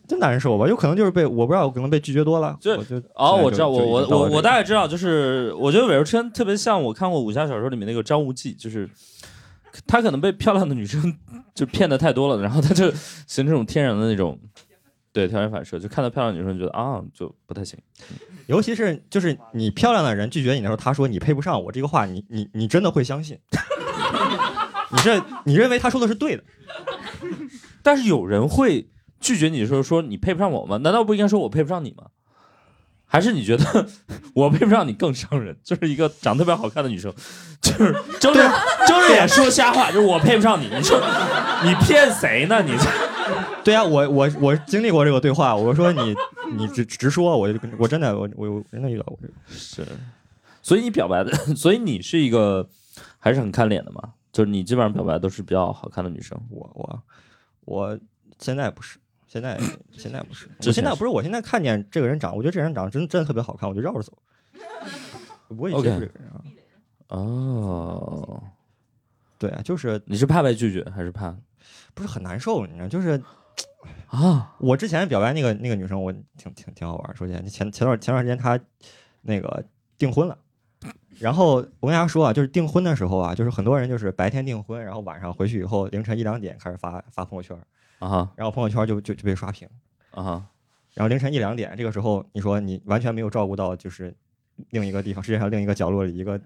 真难受吧？有可能就是被我不知道，可能被拒绝多了。就哦，我知道，我我我我大概知道，就是我觉得韦如琛特别像我看过武侠小说里面那个张无忌，就是他可能被漂亮的女生就骗的太多了，然后他就形成这种天然的那种对条件反射，就看到漂亮女生觉得啊就不太行。尤其是就是你漂亮的人拒绝你的时候，他说你配不上我这个话，你你你真的会相信？你这你认为他说的是对的？但是有人会拒绝你的时候说你配不上我吗？难道不应该说我配不上你吗？还是你觉得 我配不上你更伤人？就是一个长得特别好看的女生，就是睁着睁着眼说瞎话，就是我配不上你。你说你骗谁呢？你对啊，我我我经历过这个对话，我说你你直直说，我就跟我真的我我我真的遇到过这个。是，所以你表白的，所以你是一个还是很看脸的嘛？就是你基本上表白都是比较好看的女生。我我我现在不是，现在现在不是，我现在不是，我现在看见这个人长，我觉得这人长得真真的特别好看，我就绕着走，我 不会接触这个人啊。哦，对啊，就是你是怕被拒绝还是怕不是很难受，你知道，就是啊？我之前表白那个那个女生，我挺挺挺好玩儿。首先，前前段前段时间她那个订婚了，然后我跟大家说啊，就是订婚的时候啊，就是很多人就是白天订婚，然后晚上回去以后凌晨一两点开始发发朋友圈，啊哈然后朋友圈就就就被刷屏，啊哈，然后凌晨一两点这个时候，你说你完全没有照顾到就是另一个地方，世界上另一个角落里一个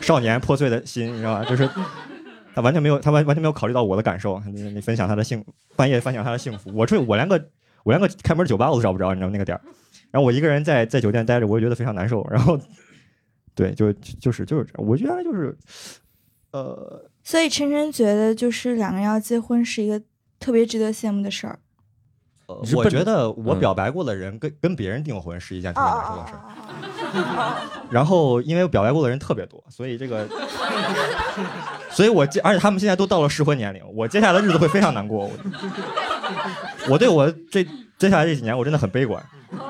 少年破碎的心，你知道吧？就是他完全没有，他完完全没有考虑到我的感受。你你分享他的幸，半夜分享他的幸福。我这我连个我连个开门酒吧我都找不着，你知道那个点儿。然后我一个人在在酒店待着，我就觉得非常难受。然后，对，就就是就是这样。我原来就是，呃，所以晨晨觉得，就是两个人要结婚是一个特别值得羡慕的事儿。我觉得我嗯表白过的人跟跟别人订婚是一件特别难受的事儿。然后因为我表白过的人特别多，所以这个，所以我接，而且他们现在都到了适婚年龄，我接下来的日子会非常难过。我我对我这接下来这几年我真的很悲观。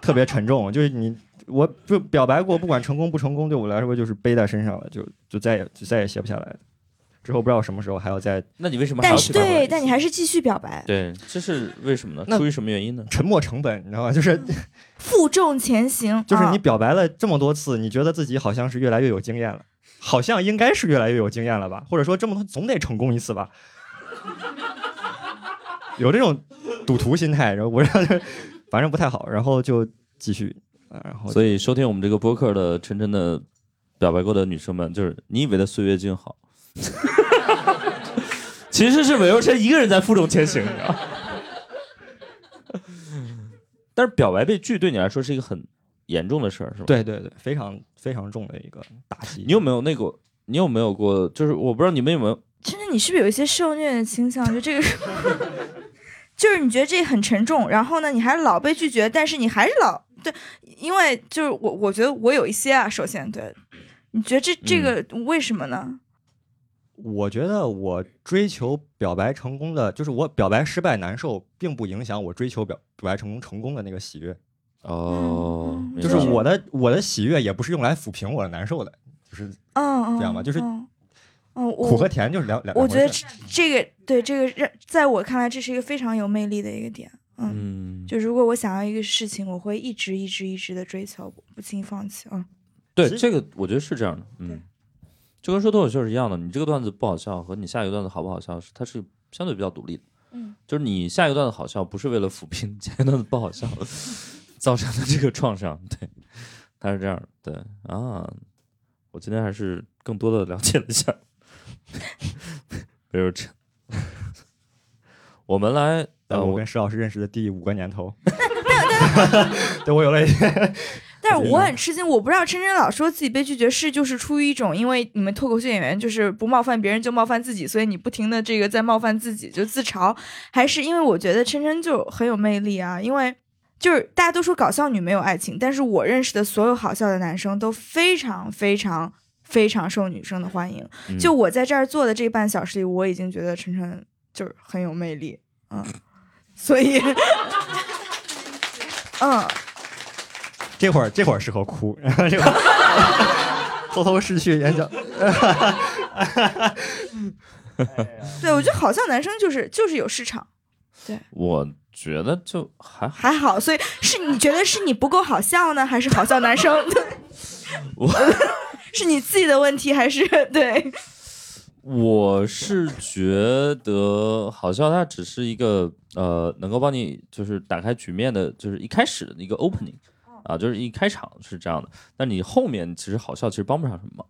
特别沉重，就是你，我就表白过，不管成功不成功，对我来说就是背在身上了，就就再也就再也卸不下来了。之后不知道什么时候还要再那你为什么还但是要去表白对，但你还是继续表白，对，这是为什么呢？那出于什么原因呢？沉没成本，你知道吗？就是负重前行。就是你啊表白了这么多次，你觉得自己好像是越来越有经验了，好像应该是越来越有经验了吧？或者说这么多总得成功一次吧？有这种赌徒心态，然后我让 反正不太好，然后就继续，啊然后所以收听我们这个播客的晨晨的表白过的女生们，就是你以为的岁月静好，其实是韦若晨一个人在负重前行，你知道吗 但是表白被拒对你来说是一个很严重的事儿，是吧？，对对对，非常非常重的一个打击。你有没有那个？你有没有过？就是我不知道你们有没有真的，你是不是有一些受虐的倾向？就这个，就是你觉得这很沉重，然后呢，你还老被拒绝，但是你还是老对，因为就是我，我觉得我有一些啊。首先，对，你觉得这这个为什么呢？我觉得我追求表白成功的，就是我表白失败难受，并不影响我追求表表白成功成功的那个喜悦。哦嗯，就是我的我的喜悦也不是用来抚平我的难受的，就是嗯嗯，这样吧就是嗯，嗯苦和甜就是两两。我觉得这个对这个让在我看来，这是一个非常有魅力的一个点。嗯，嗯，就如果我想要一个事情，我会一直一直一直的追求，不轻易放弃。嗯，对这个我觉得是这样的，嗯，就跟说脱口秀是一样的，你这个段子不好笑和你下一个段子好不好笑，是它是相对比较独立的。嗯，就是你下一个段子好笑，不是为了抚平 前一段子不好笑 造成的这个创伤，对，它是这样的，对啊，我今天还是更多的了解了一下，比如这，我们来，呃，我跟石老师认识的第五个年头，对我有了一些 但是我很吃惊，我不知道琛琛老说自己被拒绝是就是出于一种，因为你们脱口秀演员就是不冒犯别人就冒犯自己，所以你不停的这个在冒犯自己就自嘲，还是因为我觉得琛琛就很有魅力啊，因为就是大家都说搞笑女没有爱情，但是我认识的所有好笑的男生都非常非常非常受女生的欢迎。嗯。就我在这儿坐的这半小时里，我已经觉得琛琛就是很有魅力，嗯，所以，嗯。这会儿这会儿适合哭，这会儿偷偷失去眼角。对，我觉得好笑男生就是就是有市场，我觉得就还好，还好，所以是你觉得是你不够好笑呢，还是好笑男生？我 是你自己的问题，还是对？我是觉得好笑，它只是一个呃，能够帮你就是打开局面的，就是一开始的一个 opening 啊，就是一开场是这样的。但你后面其实好笑，其实帮不上什么忙。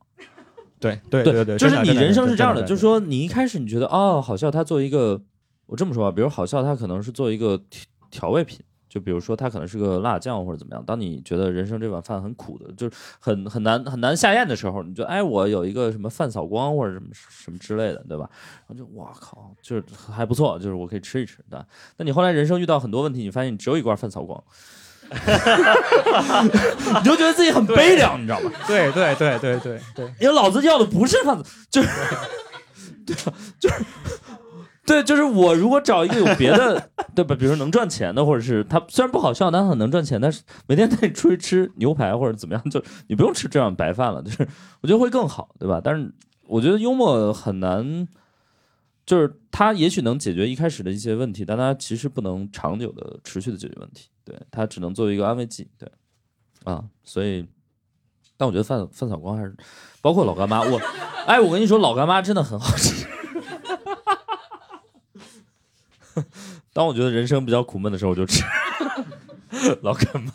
对对对对，就是你人生是这样的，就是说你一开始你觉得哦，好笑，它作为一个我这么说吧，比如好笑，它可能是作为一个调调味品。就比如说，它可能是个辣酱或者怎么样。当你觉得人生这碗饭很苦的，就是很很难很难下咽的时候，你就哎，我有一个什么饭扫光或者什么什么之类的，对吧？然后就哇靠，就是还不错，就是我可以吃一吃，对吧？那你后来人生遇到很多问题，你发现你只有一罐饭扫光，你就觉得自己很悲凉，你知道吗？对对对对对对，因为老子要的不是饭，就是 对吧？就是。对，就是我如果找一个有别的，对吧？比如说能赚钱的，或者是他虽然不好笑，但他很能赚钱，但是每天带你出去吃牛排或者怎么样，就你不用吃这样白饭了，就是我觉得会更好，对吧？但是我觉得幽默很难，就是它也许能解决一开始的一些问题，但它其实不能长久的持续的解决问题，对，它只能作为一个安慰剂，对，啊，所以，但我觉得范范晓光还是，包括老干妈，我，哎，我跟你说，老干妈真的很好吃。当我觉得人生比较苦闷的时候，我就吃老干妈，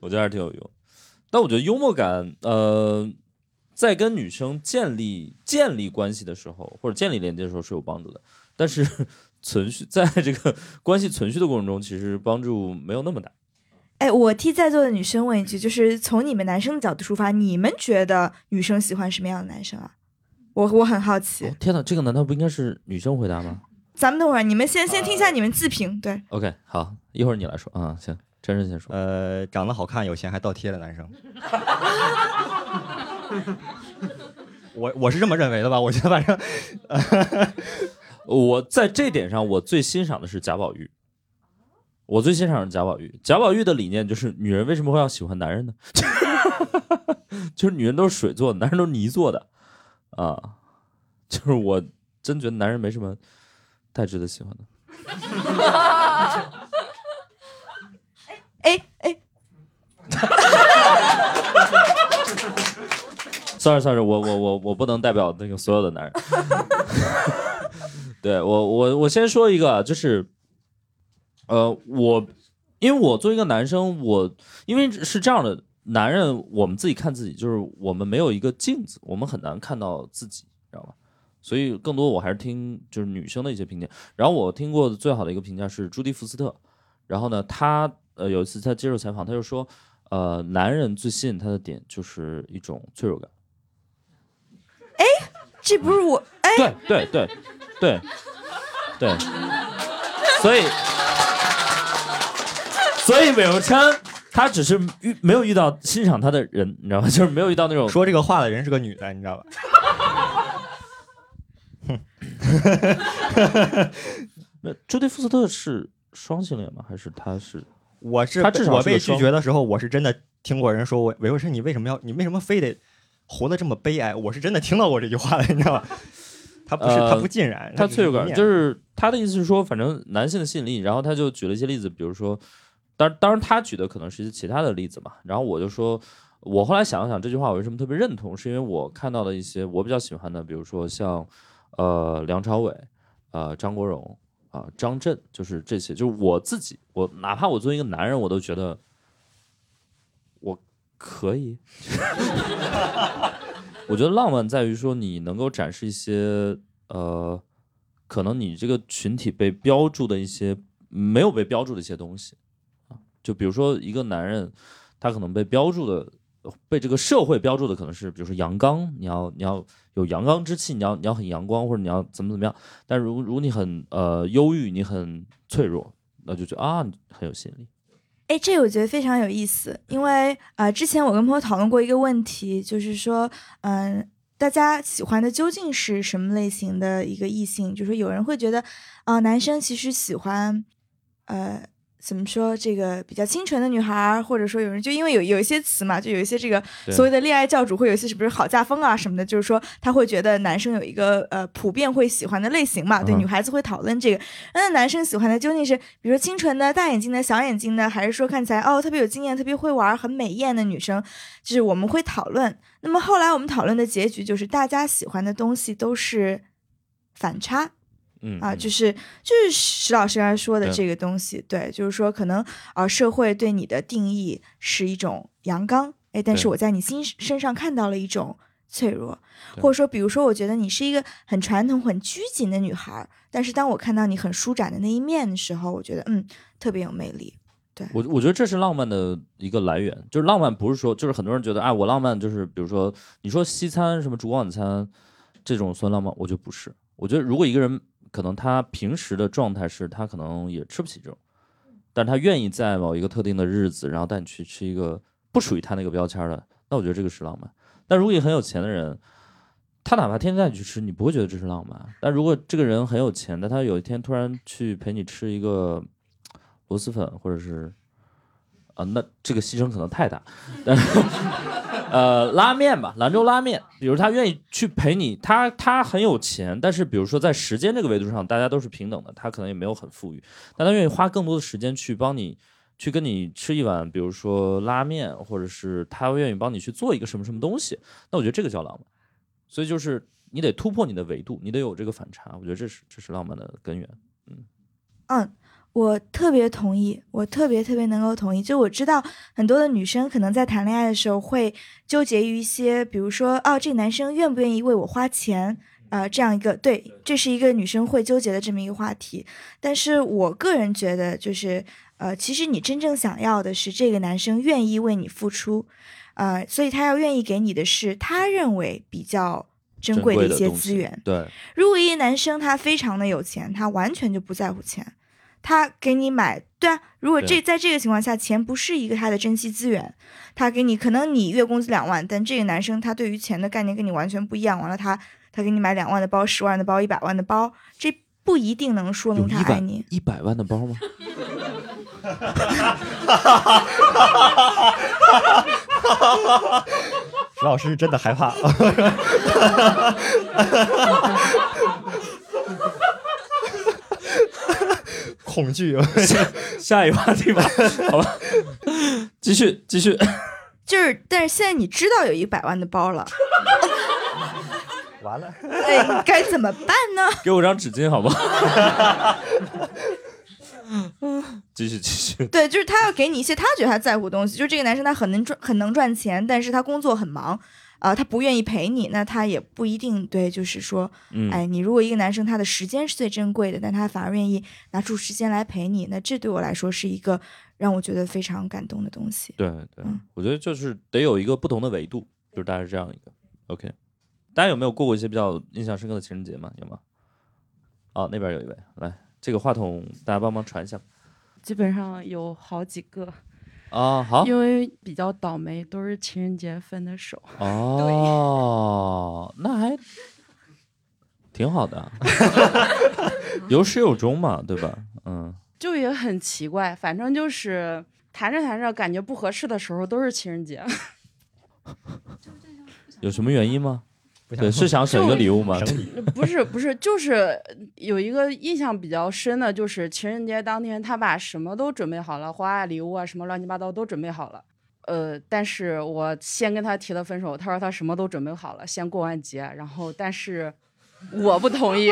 我觉得还是挺有用。但我觉得幽默感，呃，在跟女生建立建立关系的时候，或者建立连接的时候是有帮助的。但是存续在这个关系存续的过程中，其实帮助没有那么大。哎，我替在座的女生问一句，就是从你们男生的角度出发，你们觉得女生喜欢什么样的男生啊？我我很好奇。哦、天哪，这个难道不应该是女生回答吗？咱们等会儿，你们先先听一下你们自评。对，OK，好，一会儿你来说啊，行，真真先说。呃，长得好看、有钱还倒贴的男生，我我是这么认为的吧？我觉得反正，我在这点上我最欣赏的是贾宝玉。我最欣赏的是贾宝玉。贾宝玉的理念就是，女人为什么会要喜欢男人呢？就是女人都是水做的，男人都是泥做的啊。就是我真觉得男人没什么。太值得喜欢的。哎哎，sorry sorry，我我我我不能代表那个所有的男人。对我我我先说一个，就是，呃，我因为我作为一个男生，我因为是这样的，男人我们自己看自己，就是我们没有一个镜子，我们很难看到自己，知道吧？所以更多我还是听就是女生的一些评价，然后我听过的最好的一个评价是朱迪福斯特，然后呢，他呃有一次他接受采访，他就说，呃，男人最吸引他的点就是一种脆弱感。哎这不是我哎，对对对对对，所以所以韦永昌他只是遇没有遇到欣赏他的人，你知道吗？就是没有遇到那种说这个话的人是个女的，你知道吧？那朱迪福斯特是双性恋吗？还是他是？我是他至少我被拒绝的时候，我是真的听过人说我韦慧生，你为什么要你为什么非得活得这么悲哀？我是真的听到过这句话的，你知道吗？他不是、呃他不尽然，他脆弱感，面就是他的意思是说，反正男性的吸引力，然后他就举了一些例子，比如说，当当然他举的可能是一些其他的例子嘛，然后我就说，我后来想了想这句话我为什么特别认同，是因为我看到了一些我比较喜欢的，比如说像呃梁朝伟、呃张国荣啊、张震，就是这些，就是我自己，我哪怕我作为一个男人，我都觉得我可以。我觉得浪漫在于说你能够展示一些呃，可能你这个群体被标注的一些没有被标注的一些东西啊，就比如说一个男人，他可能被标注的。被这个社会标注的可能是，比如说阳刚，你要你要有阳刚之气，你要你要很阳光，或者你要怎么怎么样。但如如果你很呃忧郁，你很脆弱，那就觉得啊很有吸引力。哎，这个我觉得非常有意思，因为呃，之前我跟朋友讨论过一个问题，就是说，嗯、大家喜欢的究竟是什么类型的一个异性？就是有人会觉得，啊、男生其实喜欢，呃。怎么说？这个比较清纯的女孩，或者说有人就因为有有一些词嘛，就有一些这个所谓的恋爱教主，会有一些是不是好嫁风啊什么的，就是说他会觉得男生有一个呃普遍会喜欢的类型嘛，对，嗯女孩子会讨论这个。那男生喜欢的究竟是比如说清纯的、大眼睛的、小眼睛的，还是说看起来哦特别有经验、特别会玩、很美艳的女生？就是我们会讨论。那么后来我们讨论的结局就是大家喜欢的东西都是反差。嗯啊，就是就是石老师刚才说的这个东西，对，就是说可能呃社会对你的定义是一种阳刚，哎，但是我在你心身上看到了一种脆弱，或者说比如说我觉得你是一个很传统、很拘谨的女孩儿，但是当我看到你很舒展的那一面的时候，我觉得嗯特别有魅力。对我我觉得这是浪漫的一个来源，就是浪漫不是说，就是很多人觉得，哎，我浪漫就是比如说你说西餐什么烛光晚餐这种算浪漫，我觉得不是。我觉得如果一个人可能他平时的状态是他可能也吃不起这种，但他愿意在某一个特定的日子，然后带你去吃一个不属于他那个标签的，那我觉得这个是浪漫。但如果一个很有钱的人，他哪怕天天带你去吃，你不会觉得这是浪漫。但如果这个人很有钱，但他有一天突然去陪你吃一个螺蛳粉，或者是啊，那这个牺牲可能太大。但呃，拉面吧，兰州拉面，比如他愿意去陪你，他他很有钱，但是比如说在时间这个维度上，大家都是平等的，他可能也没有很富裕，但他愿意花更多的时间去帮你。去跟你吃一碗，比如说拉面，或者是他愿意帮你去做一个什么什么东西，那我觉得这个叫浪漫。所以就是你得突破你的维度，你得有这个反差，我觉得这是这是浪漫的根源。嗯，嗯我特别同意，我特别特别能够同意。就我知道很多的女生可能在谈恋爱的时候会纠结于一些，比如说，哦，这个男生愿不愿意为我花钱。啊、这样一个对，这是一个女生会纠结的这么一个话题。但是我个人觉得，就是呃，其实你真正想要的是这个男生愿意为你付出，呃，所以他要愿意给你的是他认为比较珍贵的一些资源。对，如果一个男生他非常的有钱，他完全就不在乎钱，他给你买，对啊，如果这在这个情况下，钱不是一个他的珍惜资源，他给你可能你月工资两万，但这个男生他对于钱的概念跟你完全不一样，完了他他给你买两万的包、十万的包、一百万的包，这不一定能说明他爱你。一百万的包吗？石 老师真的害怕恐惧，下一个话题吧，好吧，继续继续。就是，但是现在你知道有一百万的包了，完了，哎，该怎么办呢？给我张纸巾好不好？嗯 继续继续。对，就是他要给你一些他觉得他在乎的东西。就是这个男生他很能赚，很能赚钱，但是他工作很忙，啊、他不愿意陪你，那他也不一定对，就是说，嗯，哎，你如果一个男生他的时间是最珍贵的，但他反而愿意拿出时间来陪你，那这对我来说是一个让我觉得非常感动的东西。对对嗯，我觉得就是得有一个不同的维度，就是大概是这样一个。OK，大家有没有过过一些比较印象深刻的情人节吗？有吗？哦，那边有一位，来，这个话筒大家帮忙传一下。基本上有好几个，啊，好，因为比较倒霉，都是情人节分的手。哦，那还挺好的，有始有终嘛，对吧？嗯，就也很奇怪，反正就是谈着谈着感觉不合适的时候，都是情人节。有什么原因吗？不对，是想省一个礼物吗？不是不是，就是有一个印象比较深的，就是情人节当天，他把什么都准备好了，花啊、礼物啊，什么乱七八糟都准备好了。呃，但是我先跟他提了分手，他说他什么都准备好了，先过完节，然后但是我不同意，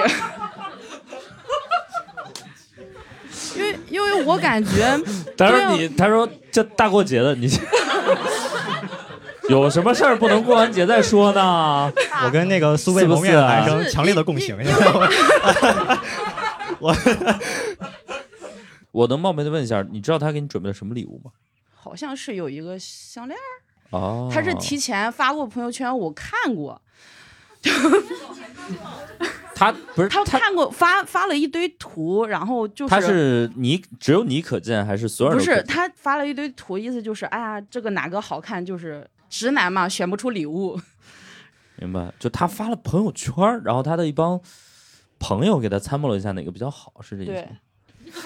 因为因为我感觉他说你，他说这大过节的，你 有什么事儿不能过完节再说呢？我跟那个素未谋面的男生强烈的共情，你知道吗？我能冒昧的问一下，你知道他给你准备了什么礼物吗？好像是有一个项链儿，哦，他是提前发过朋友圈，我看过，他不是他看过发发了一堆图，然后就是他是你只有你可见还是所有人不是他发了一堆图，意思就是哎呀，这个哪个好看，就是直男嘛，选不出礼物。明白？就他发了朋友圈，然后他的一帮朋友给他参谋了一下哪个比较好，是这意思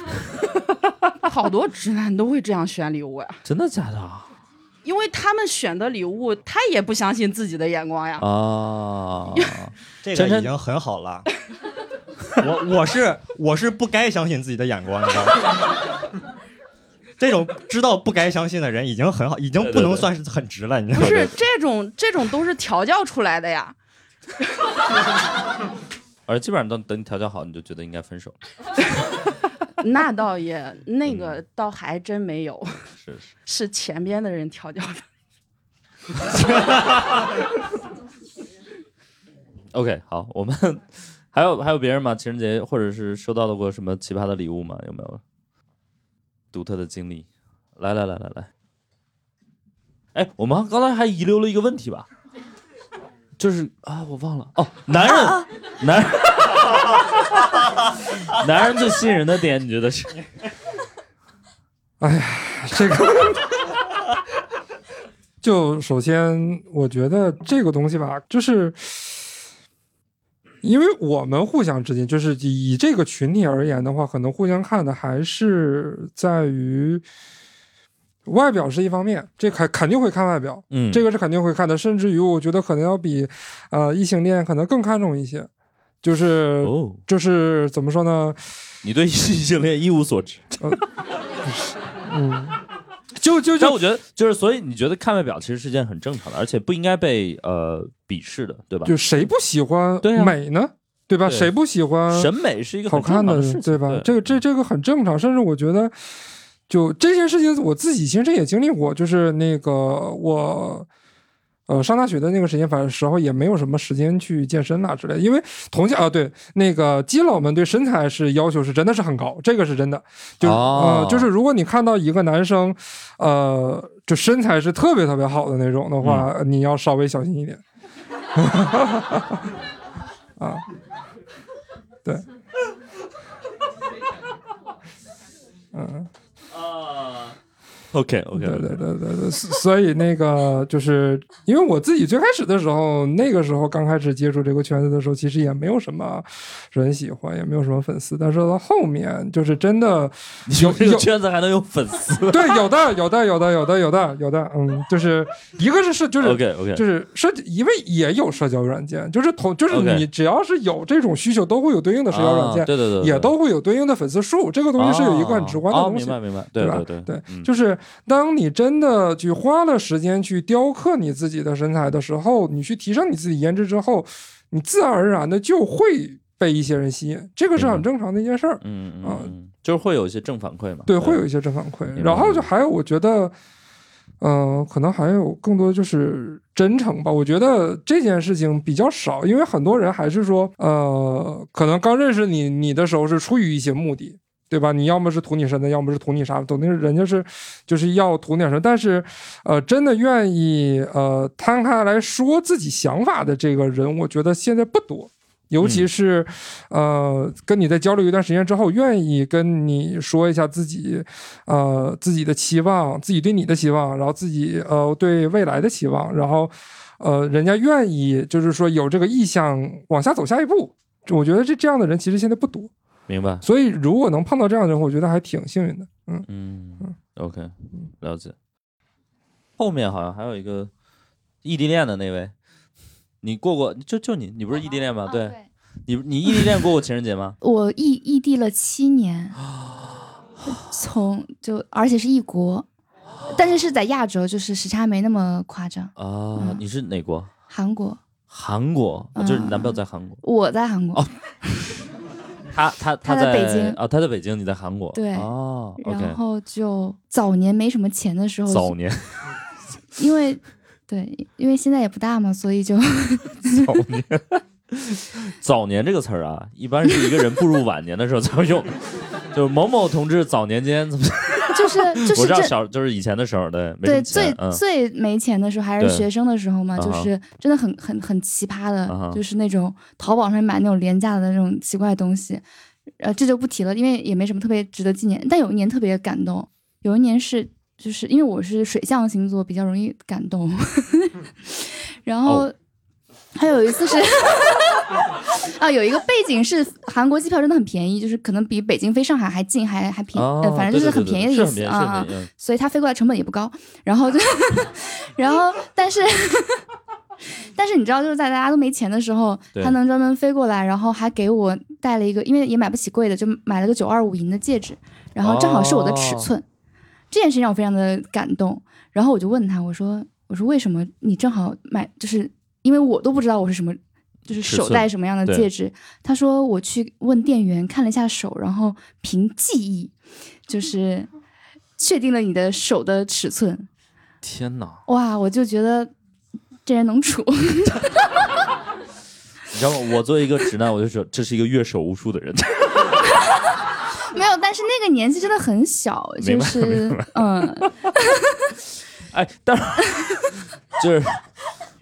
好多直男都会这样选礼物呀，真的假的啊？因为他们选的礼物，他也不相信自己的眼光呀。啊，这个已经很好了。我我是我是不该相信自己的眼光，你知道吗？这种知道不该相信的人已经很好，已经不能算是很直了，你知道吗？不是这种这种都是调教出来的呀。而基本上等等你调教好，你就觉得应该分手。那倒也，那个倒还真没有，是是，是前边的人调教的。OK，好，我们还有还有别人吗？情人节或者是收到了过什么奇葩的礼物吗？有没有独特的经历？来来来来来，哎，我们刚才还遗留了一个问题吧，就是啊，我忘了。哦，男人，男人，男人最吸引人的点，你觉得是？哎呀，这个。就首先，我觉得这个东西吧，就是因为我们互相之间，就是以这个群体而言的话，可能互相看的还是在于外表是一方面，这肯肯定会看外表，嗯，这个是肯定会看的，甚至于我觉得可能要比呃异性恋可能更看重一些，就是、哦，就是怎么说呢？你对异性恋一无所知，嗯，就就就但我觉得就是，所以你觉得看外表其实是件很正常的，而且不应该被呃鄙视的，对吧？就谁不喜欢美呢？对吧？对谁不喜欢审美是一个好看的对吧？这个这这个很正常，甚至我觉得，就这件事情我自己其实也经历过，就是那个我。呃，上大学的那个时间，反正时候也没有什么时间去健身啦之类的，因为同校啊，对那个基佬们对身材是要求是真的是很高，这个是真的。就、哦呃，就是如果你看到一个男生，呃，就身材是特别特别好的那种的话，嗯你要稍微小心一点。啊，对，嗯。啊，OK OK，对对对对对，所所以那个就是因为我自己最开始的时候，那个时候刚开始接触这个圈子的时候，其实也没有什么人喜欢，也没有什么粉丝。但是到后面，就是真的有这个圈子还能有粉丝 对有的有的有的有的有的有的，嗯，就是一个是社就是？OK OK，就是社，因为也有社交软件，就是同就是你只要是有这种需求，都会有对应的社交软件，啊对对对，对也都会有对应的粉丝数。这个东西是有一个很直观的哦东西。明白明白，对对吧对对嗯就是当你真的去花了时间去雕刻你自己的身材的时候，你去提升你自己颜值之后，你自然而然的就会被一些人吸引，这个是很正常的一件事儿。嗯嗯啊。就是会有一些正反馈嘛，对，会有一些正反馈。然后就还有，我觉得嗯、可能还有更多就是真诚吧。我觉得这件事情比较少，因为很多人还是说，呃，可能刚认识你你的时候是出于一些目的，对吧？你要么是图你身子，要么是图你啥，懂那人家是就是要图点什么。但是，呃，真的愿意呃摊开来说自己想法的这个人，我觉得现在不多。尤其是，呃，跟你在交流一段时间之后，愿意跟你说一下自己，呃，自己的期望，自己对你的期望，然后自己呃对未来的期望，然后，呃，人家愿意就是说有这个意向往下走下一步，我觉得这这样的人其实现在不多，明白？所以如果能碰到这样的人，我觉得还挺幸运的。嗯嗯，OK，了解。后面好像还有一个异地恋的那位，你过过就就你，你不是异地恋吗？对，你你异地恋过过情人节吗？我异异地了七年，从就而且是异国，但是是在亚洲，就是时差没那么夸张。啊，你是哪国？韩国，韩国，啊就是你男朋友在韩国。我在韩国，他他他在在北京啊，他在北京，你在韩国。对哦然后就早年没什么钱的时候，早年因为对，因为现在也不大嘛，所以就早年，早年这个词儿啊，一般是一个人步入晚年的时候才会用，就是某某同志早年间怎么？就是 就是小就是以前的时候，对，对最、嗯最没钱的时候还是学生的时候嘛，就是真的很很很奇葩的，就是那种淘宝上买那种廉价的那种奇怪的东西，呃，这就不提了，因为也没什么特别值得纪念。但有一年特别感动，有一年是就是因为我是水象星座，比较容易感动，然后。哦还有一次是 啊，有一个背景是韩国机票真的很便宜，就是可能比北京飞上海还近，还还便宜，哦呃，反正就是很便宜的意思啊所以他飞过来成本也不高，然后就，然后但是。但是你知道，就是在大家都没钱的时候，他能专门飞过来，然后还给我带了一个，因为也买不起贵的，就买了个九二五银的戒指，然后正好是我的尺寸。这件事情让我非常的感动。然后我就问他，我说：“我说为什么你正好买？就是因为我都不知道我是什么，就是手戴什么样的戒指。”他说：“我去问店员看了一下手，然后凭记忆，就是确定了你的手的尺寸。天哪！哇，我就觉得这人能处。你知道吗？我作为一个直男，我就说这是一个阅手无数的人。没有，但是那个年纪真的很小，就是嗯，哎，但是就是。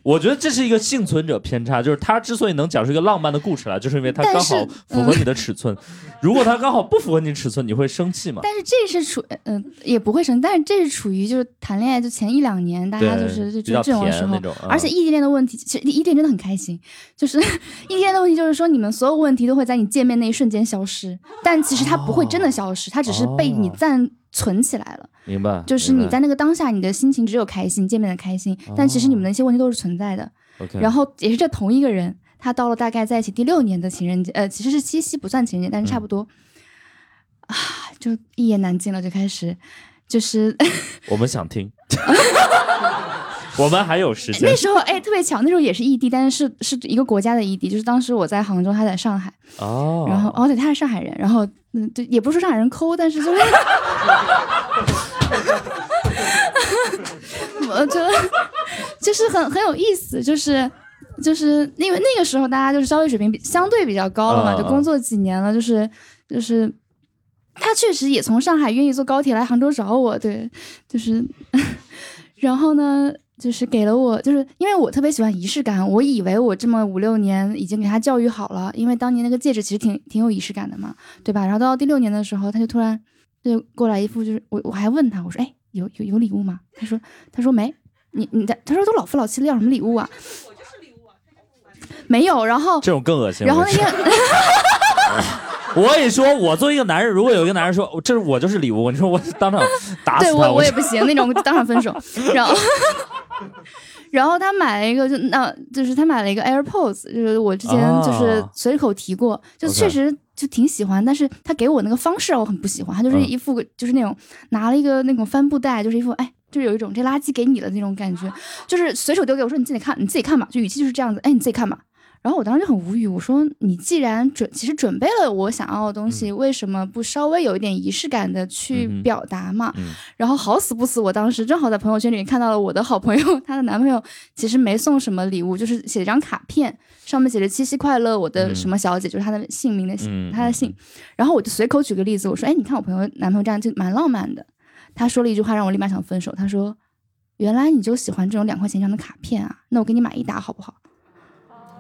我觉得这是一个幸存者偏差，就是他之所以能讲出一个浪漫的故事来，就是因为他刚好符合你的尺寸。如果他刚好不符合你尺寸，你会生气吗？但是这是处嗯、也不会生，但是这是处于就是谈恋爱就前一两年，大家就是就这种时候而且异地恋的问题，其实异地恋真的很开心，就是 异地恋的问题就是说你们所有问题都会在你见面那一瞬间消失，但其实它不会真的消失，它只是被你暂存起来了。明白？就是你在那个当下，你的心情只有开心，见面的开心，但其实你们的一些问题都是存在的。然后也是这同一个人，他到了大概在一起第六年的情人节，呃，其实是七夕不算情人节，但是差不多，啊，就一言难尽了，就开始，就是我们想听，我们还有时间那。时候哎特别巧，那时候也是异地，但是是是一个国家的异地，就是当时我在杭州，他在上海，哦，然后哦对，他是上海人，然后嗯对，也不是说上海人抠，但是就是。我觉得就是很很有意思，就是就是因为那个时候大家就是消费水平比相对比较高了嘛，就工作几年了，就是就是他确实也从上海愿意坐高铁来杭州找我，对，就是 然后呢。就是给了我，就是因为我特别喜欢仪式感，我以为我这么五六年已经给他教育好了，因为当年那个戒指其实挺挺有仪式感的嘛，对吧？然后到第六年的时候，他就突然就过来一副就是我我还问他，我说哎有有有礼物吗？他说他说没，你你在他说都老夫老妻了要什么礼物啊？没有，然后这种更恶心。然后那天 我跟你说，我作为一个男人，如果有一个男人说这是我就是礼物，你说我当场打死他，对我我也不行，那种当场分手。然后，然后他买了一个，就那就是他买了一个 AirPods，就是我之前就是哦随口提过，就确实就挺喜欢，但是他给我那个方式我很不喜欢，他就是嗯一副就是那种拿了一个那种帆布袋，就是一副哎。就是有一种这垃圾给你的那种感觉，就是随手丢给我说你自己看，你自己看吧，就语气就是这样子，哎，你自己看吧。然后我当时就很无语，我说你既然准其实准备了我想要的东西，为什么不稍微有一点仪式感的去表达嘛？嗯然后好死不死，我当时正好在朋友圈里面看到了我的好朋友，她的男朋友其实没送什么礼物，就是写了张卡片，上面写着“七夕快乐，我的嗯什么小姐”，就是她的姓名的她的姓。然后我就随口举个例子，我说：“哎，你看我朋友男朋友这样就蛮浪漫的。”他说了一句话让我立马想分手，他说：“原来你就喜欢这种两块钱一张的卡片啊？那我给你买一沓好不好？”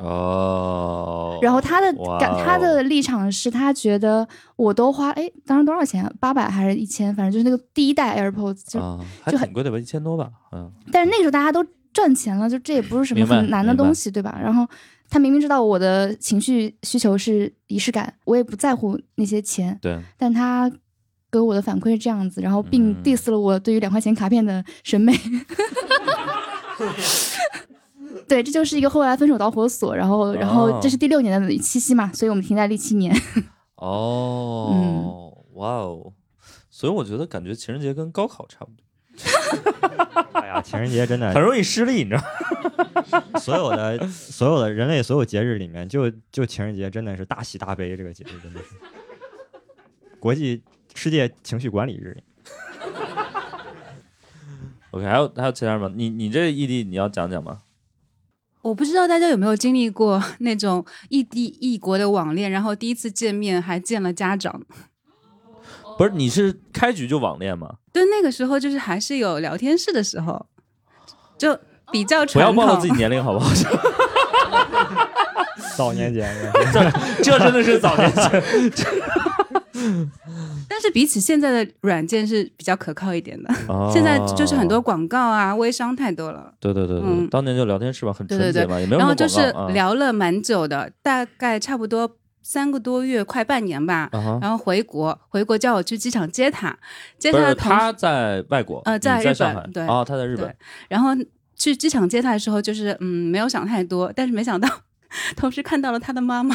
哦，然后他的哇感，他哦的立场是他觉得我都花，哎，当时多少钱啊？八百还是一千？反正就是那个第一代 AirPods，就、啊，就很贵的吧，一千多吧，嗯，但是那个时候大家都赚钱了，就这也不是什么很难的东西，对吧？然后他明明知道我的情绪需求是仪式感，我也不在乎那些钱，对，但他给我的反馈是这样子，然后并嗯 diss 了我对于两块钱卡片的审美。对，这就是一个后来分手导火索，然后，然后这是第六年的七夕嘛，所以我们停在第七年。哦，哇哦，所以我觉得感觉情人节跟高考差不多，哎呀，情人节真的很容易失利，你知道吗？所有的所有的人类所有节日里面，就就情人节真的是大喜大悲，这个节日真的是国际世界情绪管理日。OK，还有还有其他人吗？你你这异地你要讲讲吗？我不知道大家有没有经历过 那种异地异国的网恋，然后第一次见面还见了家长。不是，你是开局就网恋吗？对，那个时候就是还是有聊天室的时候，就比较不。要暴露自己年龄好不好？早年间，这这真的是早年间。但是比起现在的软件是比较可靠一点的。哦。现在就是很多广告啊、微商太多了。对对对对，嗯。当年就聊天室吧，很对对对。纯洁嘛，也没有然后就是聊了蛮久的，大概差不多三个多月，快半年吧。然后回国，回国叫我去机场接他，接他的同是他在外国，呃在在日本上海。对。哦，他在日本，然后去机场接他的时候，就是嗯没有想太多，但是没想到 同时看到了他的妈妈，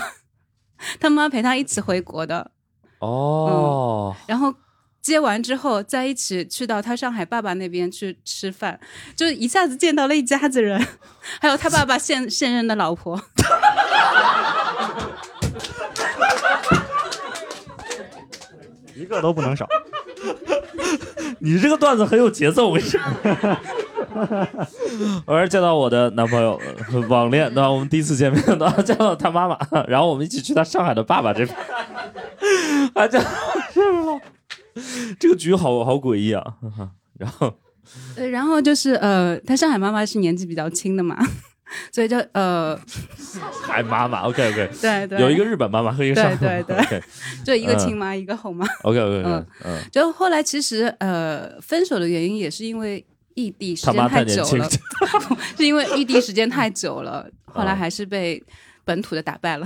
他妈陪他一起回国的，哦，然后。接完之后，再一起去到他上海爸爸那边去吃饭，就一下子见到了一家子人，还有他爸爸现现任的老婆。一个都不能少。你这个段子很有节奏，我跟你说。我是见到我的男朋友，呃网恋，对吧？我们第一次见面，然后见到他妈妈，然后我们一起去他上海的爸爸这边，还见到是了。这个局好好诡异啊！然后呃，然后就是呃，他上海妈妈是年纪比较轻的嘛，所以就呃，还妈妈，OK OK，对对，有一个日本妈妈和一个上海对对妈妈，OK。对，就一个亲妈，一个后妈。OK OK 嗯。嗯，就后来其实呃，分手的原因也是因为异地时间太久了，是因为异地时间太久了，后来哦还是被本土的打败了。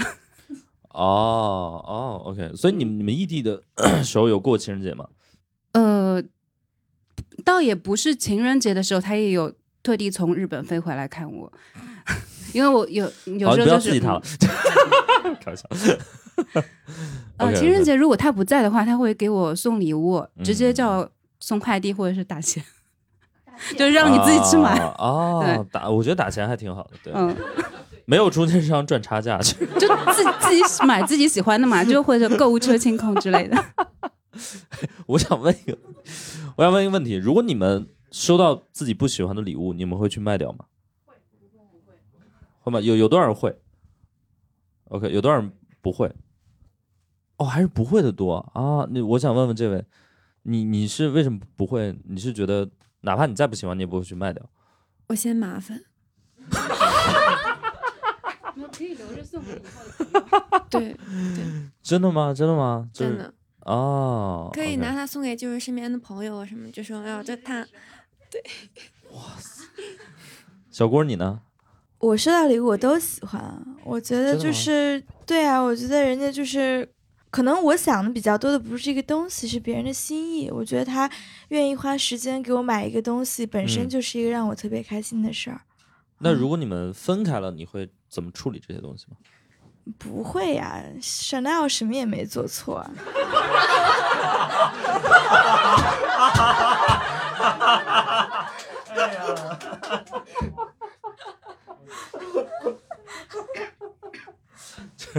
哦哦，OK，所以你们你们异地的 时候有过情人节吗？呃，倒也不是情人节的时候，他也有特地从日本飞回来看我，因为我有有时候就是刺激他了，开玩笑。呃，情人节如果他不在的话，他会给我送礼物，直接嗯叫送快递或者是打钱，就是让你自己去买。啊哦，打，我觉得打钱还挺好的，对，嗯，没有中间商赚差价，就就自自己买自己喜欢的嘛，就或者购物车清空之类的。我想问一个，我想问一个问题：如果你们收到自己不喜欢的礼物，你们会去卖掉吗？会吗？有有多少人会？OK，有多少人不会？哦，还是不会的多啊！那我想问问这位，你你是为什么不会？你是觉得哪怕你再不喜欢，你也不会去卖掉？我嫌麻烦。可以留着送给以 对，真的吗？真的吗？就是真的哦，可以拿它送给就是身边的朋友啊什么，就说要这他，对，哇塞小郭你呢？我收到礼物我都喜欢，我觉得就是对啊，我觉得人家就是。可能我想的比较多的不是这个东西，是别人的心意。我觉得他愿意花时间给我买一个东西，本身嗯就是一个让我特别开心的事儿。那如果你们分开了，你会怎么处理这些东西吗？不会呀、Chanel 什么也没做错啊。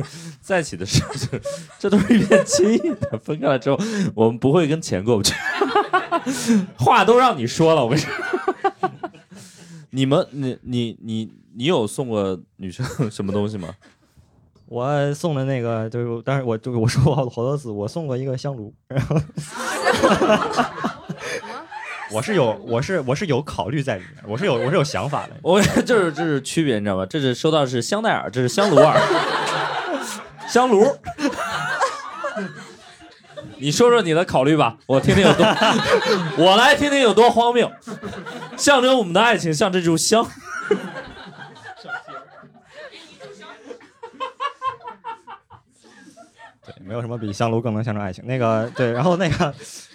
在一起的时候 这都是一片轻易的。分开了之后，我们不会跟钱过不去。话都让你说了，我跟你说。你们，你你你你有送过女生什么东西吗？我送的那个就是，但是我就我说过好好多次，我送过一个香炉，然后我是有我是我是有考虑在里面，我是有我是有想法的。我就是这是区别，你知道吗？这是收到的是香奈儿，这是香炉儿，香炉。你说说你的考虑吧，我听听有多，我来听听有多荒谬，象征我们的爱情像这炷香。对，没有什么比香炉更能象征爱情。那个对，然后那个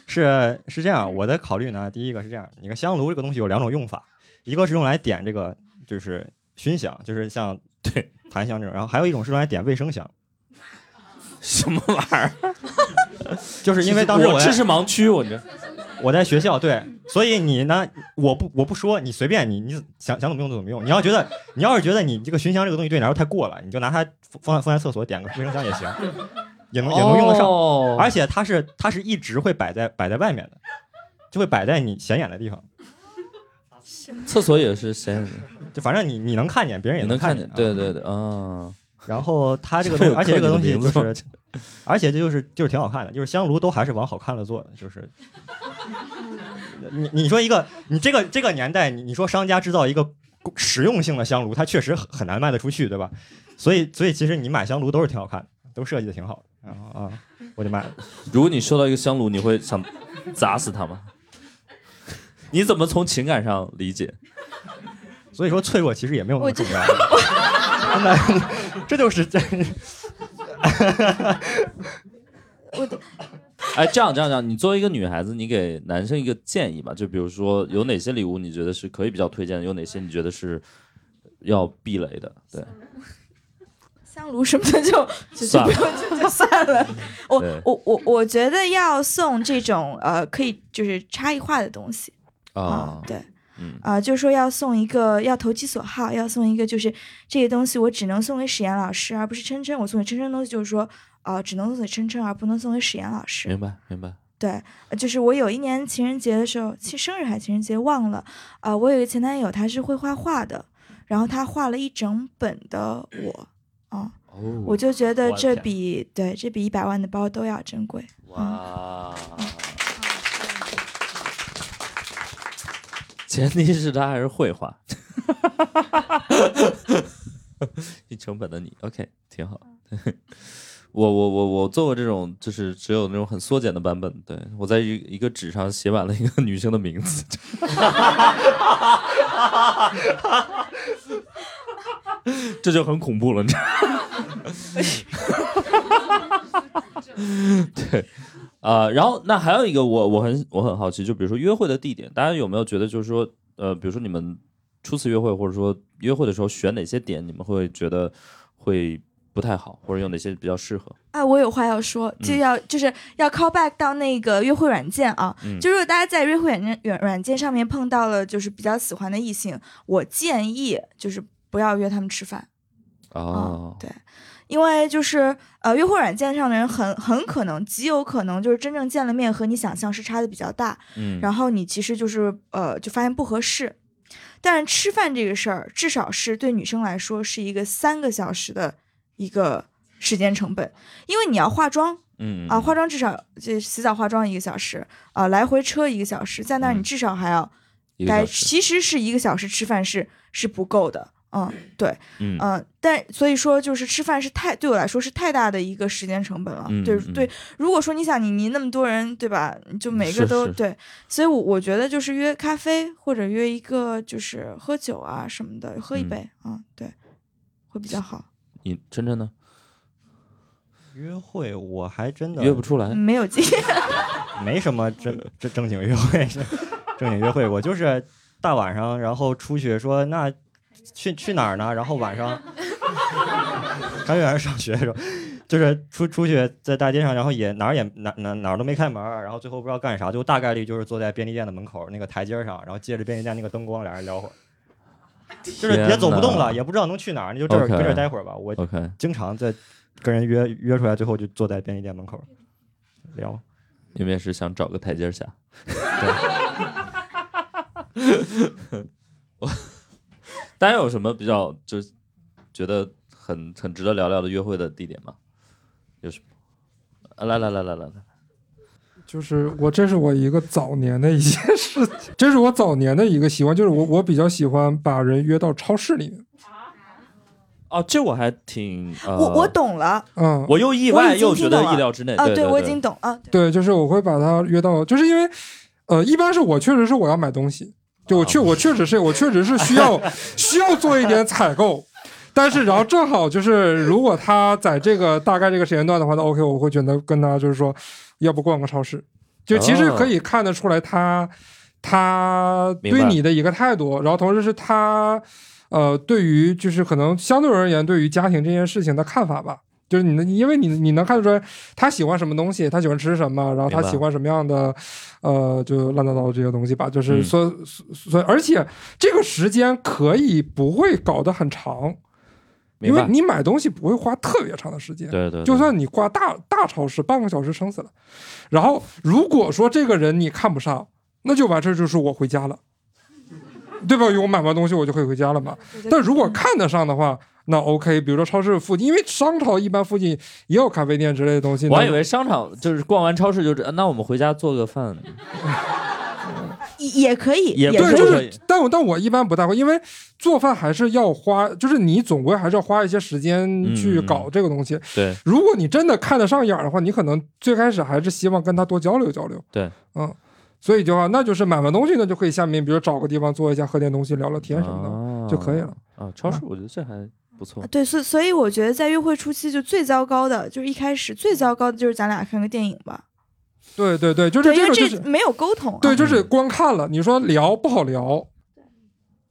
是是这样，我的考虑呢，第一个是这样，你个香炉这个东西有两种用法，一个是用来点这个就是熏香，就是像对檀香这种，然后还有一种是用来点卫生香。什么玩意儿？就是因为当时在我知识盲区，我这我在学校对，所以你呢，我不我不说，你随便你你想想怎么用就怎么用。你要觉得你要是觉得你这个熏香这个东西对你来说太过了，你就拿它放在放在厕所点个卫生香也行，也能也能用得上。哦而且它是它是一直会摆在摆在外面的，就会摆在你显眼的地方。厕所也是显眼的，就反正你你能看见，别人也能看见。对对对，啊。然后它这个 东西，而且这个东西就是，而且这就是就是挺好看的，就是香炉都还是往好看了做的，就是。你你说一个，你这个这个年代，你你说商家制造一个实用性的香炉，它确实很很难卖得出去，对吧？所以所以其实你买香炉都是挺好看的，都设计的挺好的。然后啊，我就买了。如果你收到一个香炉，你会想砸死它吗？你怎么从情感上理解？所以说脆弱其实也没有那么重要。真的，这就是真。我的。哎，这样这样这样，你作为一个女孩子，你给男生一个建议吧，就比如说有哪些礼物你觉得是可以比较推荐的，有哪些你觉得是要避雷的？对，香炉什么的就 就就算了不用就就算了。我我我我觉得要送这种呃可以就是差异化的东西啊，对。嗯啊、就是说要送一个要投其所好，要送一个就是这些东西我只能送给史岩老师，而不是琛琛。我送给琛琛的东西就是说，呃，只能送给琛琛，而不能送给史岩老师。明白明白。对，呃就是我有一年情人节的时候，其实生日还是情人节忘了，啊、我有一个前男友，他是会画画的，然后他画了一整本的我，啊、哦我就觉得这比对这比一百万的包都要珍贵。哇，前提是他还是会画，一成本的你，OK，挺好。我我我我做过这种，就是只有那种很缩减的版本。对我在一一个纸上写满了一个女生的名字，这就很恐怖了，你知道吗？对。啊、然后那还有一个我我很我很好奇，就比如说约会的地点，大家有没有觉得就是说，呃，比如说你们初次约会，或者说约会的时候选哪些点，你们会觉得会不太好，或者有哪些比较适合？啊，我有话要说，就嗯。要、就是要 call back 到那个约会软件啊，嗯。就如果大家在约会软件软软件上面碰到了就是比较喜欢的异性，我建议就是不要约他们吃饭，哦，对，因为就是呃约会软件上的人很很可能极有可能就是真正见了面和你想象是差的比较大，嗯。然后你其实就是呃就发现不合适。但是吃饭这个事儿，至少是对女生来说是一个三个小时的一个时间成本，因为你要化妆，嗯啊，化妆至少就洗澡化妆一个小时，啊，来回车一个小时，在那儿你至少还要该其实是一个小时吃饭是是不够的，嗯，对，嗯。呃但所以说就是吃饭是太对我来说是太大的一个时间成本了，嗯嗯就是对，如果说你想你你那么多人对吧，就每个都是。对，所以我我觉得就是约咖啡或者约一个就是喝酒啊什么的，喝一嗯。杯啊、对，会比较好，你真真呢？约会我还真的约不出来，没有经验，没什么正正正经约会，正经约会。我就是大晚上，然后出去说那去去哪儿呢？然后晚上刚开始上学的时候，就是出出去在大街上，然后也哪儿也哪哪哪儿都没开门，然后最后不知道干啥，就大概率就是坐在便利店的门口那个台阶上，然后借着便利店那个灯光，俩人聊会儿。就是也走不动了，也不知道能去哪儿，你就这儿搁这儿待会儿吧。我经常在跟人约约出来，最后就坐在便利店门口聊。因为是想找个台阶下。我大家有什么比较就是觉得很很值得聊聊的约会的地点吗？有什么？啊来来来来来来，就是我这是我一个早年的一件事情，这是我早年的一个习惯，就是我我比较喜欢把人约到超市里面。哦，这我还挺呃，我我懂了，嗯，我又意外又觉得意料之内。啊，对我已经懂啊。对，就是我会把他约到，就是因为，呃，一般是我确实是我要买东西，就我确我确实是我确实是需要 需要做一点采购，但是然后正好就是如果他在这个大概这个时间段的话，那 OK，我会觉得跟他就是说，要不逛个超市，就其实可以看得出来他他对你的一个态度，然后同时是他呃对于就是可能相对而言对于家庭这件事情的看法吧。就是你能，因为你你能看得出来他喜欢什么东西，他喜欢吃什么，然后他喜欢什么样的，呃，就乱糟糟的这些东西吧。就是嗯所所所以，而且这个时间可以不会搞得很长，因为你买东西不会花特别长的时间。对对对就算你挂大大超市，半个小时撑死了。然后如果说这个人你看不上，那就完事儿，就是我回家了，对吧？我买完东西我就可以回家了嘛。但如果看得上的话，那 OK，比如说超市附近，因为商场一般附近也有咖啡店之类的东西。我还以为商场就是逛完超市就这，那我们回家做个饭。也也可以，也对，可以。就是，但我但我一般不太会，因为做饭还是要花，就是你总归还是要花一些时间去嗯搞这个东西。对如果你真的看得上眼的话，你可能最开始还是希望跟他多交流交流。对，嗯，所以的话，那就是买完东西呢，就可以下面比如找个地方坐一下，喝点东西，聊聊天什么的、啊就可以了。啊，超市我觉得这还不错。对，所以所以我觉得在约会初期就最糟糕的，就是一开始最糟糕的就是咱俩看个电影吧。对对对，就是，因为这个就是这没有沟通、啊。对，就是光看了，你说聊不好聊。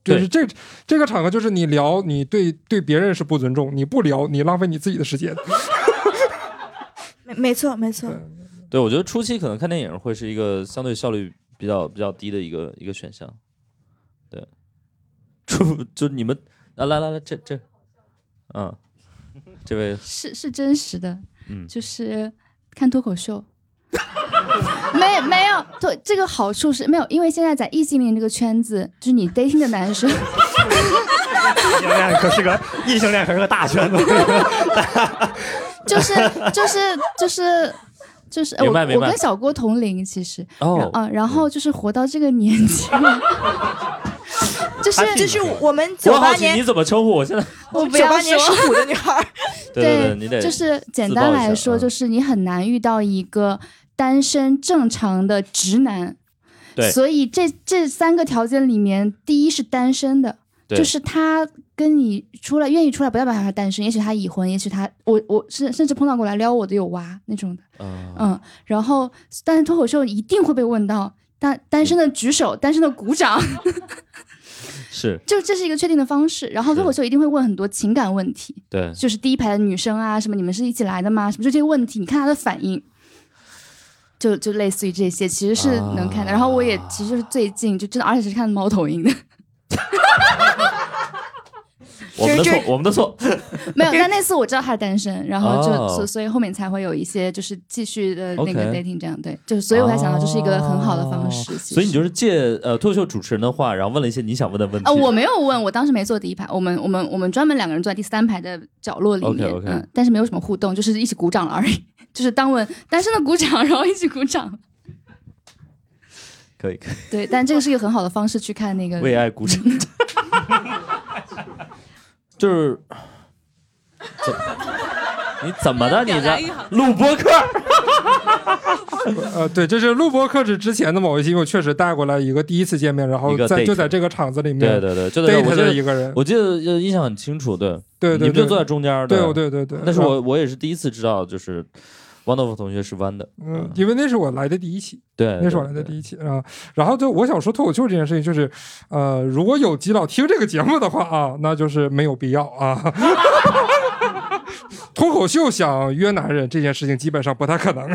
就是这这个场合，就是你聊，你对对别人是不尊重，你不聊，你浪费你自己的时间。没没错没错。对，我觉得初期可能看电影会是一个相对效率比较比较低的一个一个选项。对，初就你们啊，来来来，这这，嗯，这位是是真实的，嗯。就是看脱口秀。没没有，对这个好处是没有，因为现在在异性恋这个圈子，就是你 dating 的男生，异性恋可是个异性恋可是个大圈子。就是就是就是就是，呃我我跟小郭同龄，其实，哦。然啊，然后就是活到这个年纪了，就是就是我们我九八好奇你，怎么称呼？我现在 我不要九八年说属虎的女孩儿，对对对，你得就是简单来说，嗯就是你很难遇到一个单身正常的直男。对所以这这三个条件里面，第一是单身的，就是他跟你出来愿意出来，不代表他单身，也许他已婚，也许他我我甚甚至碰到过来撩我的有娃那种的，啊嗯，然后但是脱口秀一定会被问到单单身的举手，单身的鼓掌，是就这是一个确定的方式。然后脱口秀一定会问很多情感问题，对就是第一排的女生啊，什么你们是一起来的吗？什么就这些问题，你看她的反应，就就类似于这些，其实是能看的。然后我也其实是最近就真的，而且是看猫头鹰的，我们的错，我们的错。没有。但那次我知道他是单身，然后就、哦所所以后面才会有一些就是继续的那个 dating 这样对，就是所以我才想到这是一个很好的方式。所以你就是借呃脱口秀主持人的话，然后问了一些你想问的问题。啊、我没有问，我当时没坐第一排，我们我们我们专门两个人坐在第三排的角落里面嗯，但是没有什么互动，就是一起鼓掌了而已，就是当问单身的鼓掌，然后一起鼓掌。可以可以对，但这个是一个很好的方式去看那个为爱鼓掌，就是 怎你怎么的？你这录播客？呃，对，这是录播客是之前的某一期，我确实带过来一个第一次见面，然后在就在这个场子里面，对对对，就在我记得的一个人，我记得呃印象很清楚，对。对对对你们就坐在中间，对对对对那是我我也是第一次知道，就是汪豆腐同学是弯的，嗯，因为那是我来的第一期，对那是我来的第一期啊。然后就我想说脱口秀这件事情，就是呃，如果有基佬听这个节目的话啊，那就是没有必要啊。脱口秀想约男人这件事情基本上不太可能，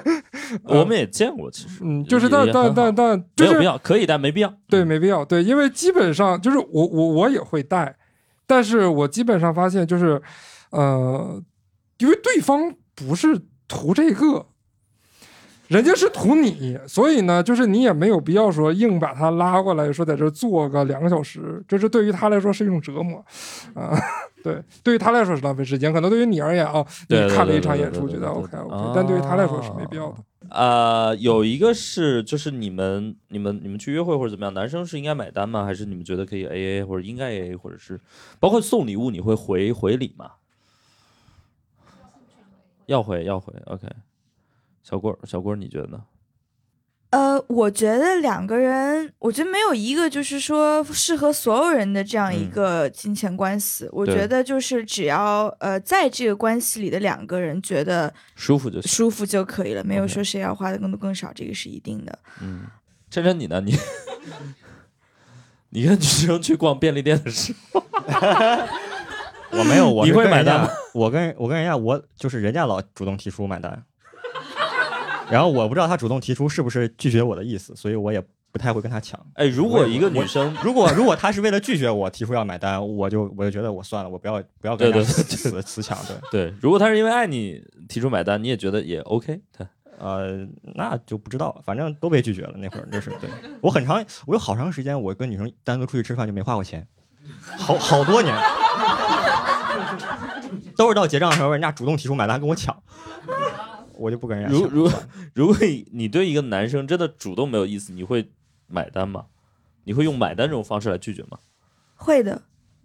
我们也见过，其实嗯，就是但但但但就是没有必要，可以，但没必要。对，没必要。对，因为基本上就是我我我也会带，但是我基本上发现就是，呃，因为对方不是图这个，人家是图你，所以呢，就是你也没有必要说硬把他拉过来，说在这儿坐个两个小时，这是对于他来说是一种折磨，啊，对，对于他来说是浪费时间，可能对于你而言啊，你看了一场演出觉得 OK OK，但对于他来说是没必要的。呃，有一个是就是你们你们你们去约会或者怎么样，男生是应该买单吗？还是你们觉得可以 A A 或者应该 A A，或者是包括送礼物你会回回礼吗？要回要回，OK。小郭小郭你觉得呢？呃，我觉得两个人，我觉得没有一个就是说适合所有人的这样一嗯个金钱关系。我觉得就是只要呃在这个关系里的两个人觉得舒服就。舒服就可以了，没有说谁要花的更多更少，这个是一定的。嗯，琛琛你呢？你 你跟女生去逛便利店的时候，我没有，我你会买单吗？我跟我跟人家，我就是人家老主动提出买单，然后我不知道他主动提出是不是拒绝我的意思，所以我也不太会跟他抢。哎，如果一个女生，如果如果他是为了拒绝我提出要买单，我就我就觉得我算了，我不要不要跟对对人家死死抢。对，对，如果他是因为爱你提出买单，你也觉得也 OK，对，呃，那就不知道，反正都被拒绝了。那会儿就是对我很长，我有好长时间，我跟女生单独出去吃饭就没花过钱，好好多年，都是到结账的时候人家主动提出买单跟我抢，我就不跟人家抢。如如 如果你对一个男生真的主动没有意思，你会买单吗？你会用买单这种方式来拒绝吗？会的，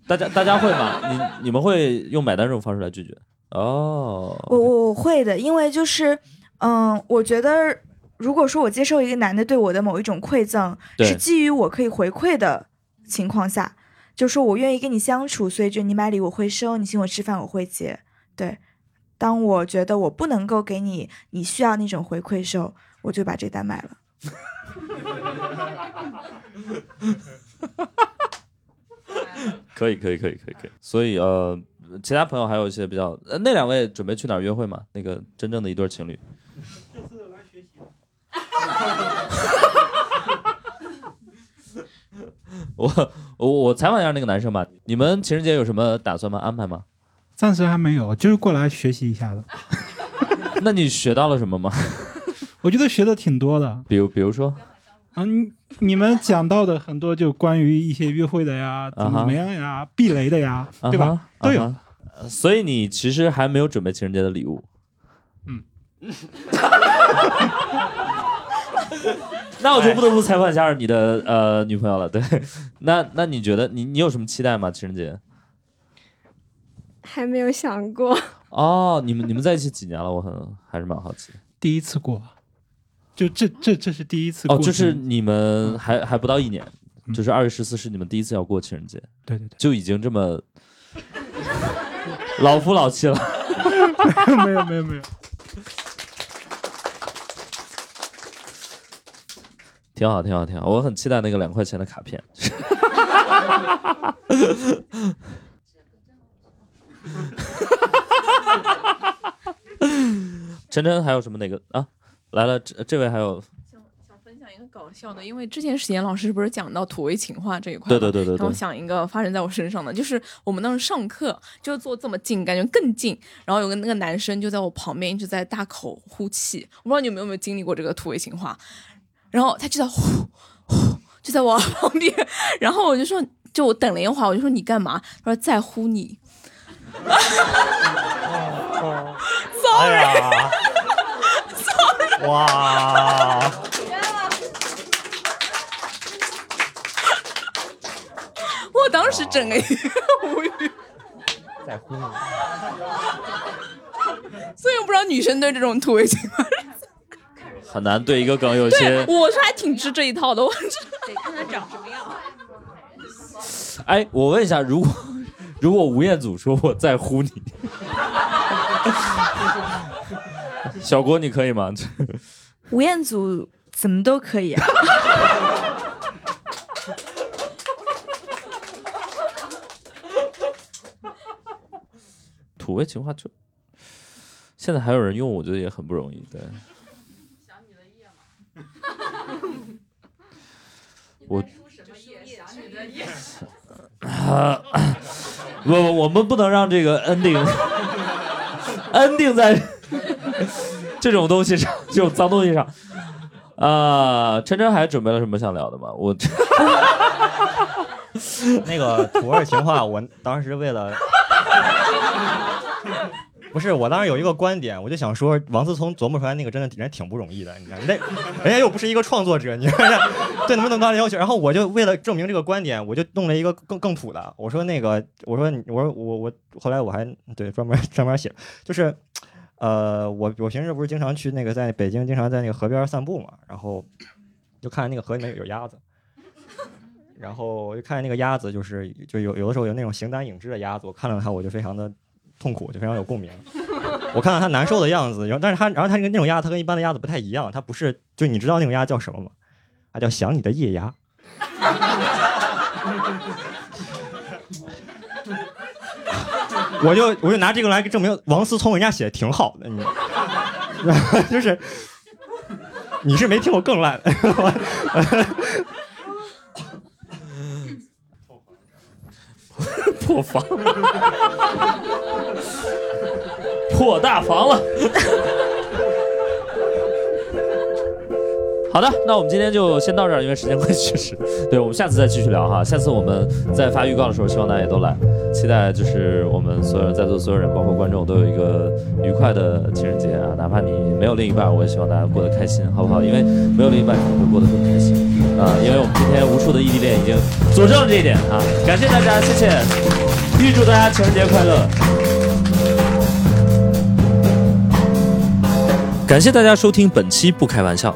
大家大家会吗？你你们会用买单这种方式来拒绝？哦，我我我会的，因为就是嗯，我觉得如果说我接受一个男的对我的某一种馈赠，是基于我可以回馈的情况下，就说我愿意跟你相处，所以就你买礼我会收，你请我吃饭我会结。对，当我觉得我不能够给你你需要那种回馈时候，我就把这单买了。可以可以可以可以可以。所以呃，其他朋友还有一些比较，呃，那两位准备去哪儿约会吗？那个真正的一对情侣。我我我采访一下那个男生吧，你们情人节有什么打算吗？安排吗？暂时还没有，就是过来学习一下的。那你学到了什么吗？我觉得学的挺多的。比如比如说，嗯，你你们讲到的很多就关于一些约会的呀，怎么样呀，避雷的呀，对吧？都有。所以你其实还没有准备情人节的礼物。嗯。那我就不得不采访一下你的呃女朋友了。对，那那你觉得你你有什么期待吗？情人节？还没有想过。哦，你们你们在一起几年了？我很还是蛮好奇。第一次过，就这这这是第一次过哦。就是你们还还不到一年，就是二月十四是你们第一次要过情人节。对对对，就已经这么老夫老妻了。没有没有没有。挺好，挺好，挺好。我很期待那个两块钱的卡片。晨晨还有什么哪个啊？来了，这这位还有分享一个搞笑的，因为之前史岩老师不是讲到土味情话这一块对对对对对然后想一个发生在我身上的，就是我们当时上课就坐这么近，感觉更近，然后有个那个男生就在我旁边一直在大口呼气，我不知道你们有没有经历过这个土味情话，然后他就在呼呼就在我旁边，然后我就说，就我等了一会儿，我就说你干嘛？他说在乎你。Sorry，、Sorry，哇！我当时整个无语，在乎你。所以我不知道女生对这种土味情话，很难对一个梗有些我是还挺吃这一套的，我得看他长什么样。哎，我问一下，如果 如果吴彦祖说我在乎你，小郭你可以吗？吴彦祖怎么都可以啊。土味情话就现在还有人用，我觉得也很不容易。对，我啊，不不，我们不能让这个 ending ending 在 这种东西上，这种脏东西上。啊，晨晨还准备了什么想聊的吗？我 那个土味情话，我当时为了。不是，我当时有一个观点，我就想说，王思聪琢磨出来那个真的人挺不容易的。你看，那人家又不是一个创作者，你看对那么那么高的要求。然后我就为了证明这个观点，我就弄了一个更更土的。我说那个，我说我说我我后来我还对专门专门写，就是呃，我我平时不是经常去那个在北京经常在那个河边散步嘛，然后就看那个河里面有鸭子，然后我就看见那个鸭子，就是就有有的时候有那种形单影只的鸭子，我看了它我就非常的。痛苦就非常有共鸣，我看到他难受的样子，然后但是他，然后他那个那种鸭子，它跟一般的鸭子不太一样，它不是就你知道那种鸭叫什么吗？它叫想你的夜鸭。我就我就拿这个来证明王思聪人家写的挺好的，你 就是你是没听过更烂的。破防，破大防了。好的，那我们今天就先到这儿，因为时间关系，确实，对我们下次再继续聊哈。下次我们在发预告的时候，希望大家也都来，期待就是我们所有在座所有人，包括观众，都有一个愉快的情人节啊。哪怕你没有另一半，我也希望大家过得开心，好不好？因为没有另一半，可能会过得更开心啊。因为我们今天无数的异地恋已经佐证了这一点啊。感谢大家，谢谢，预祝大家情人节快乐。感谢大家收听本期不开玩笑。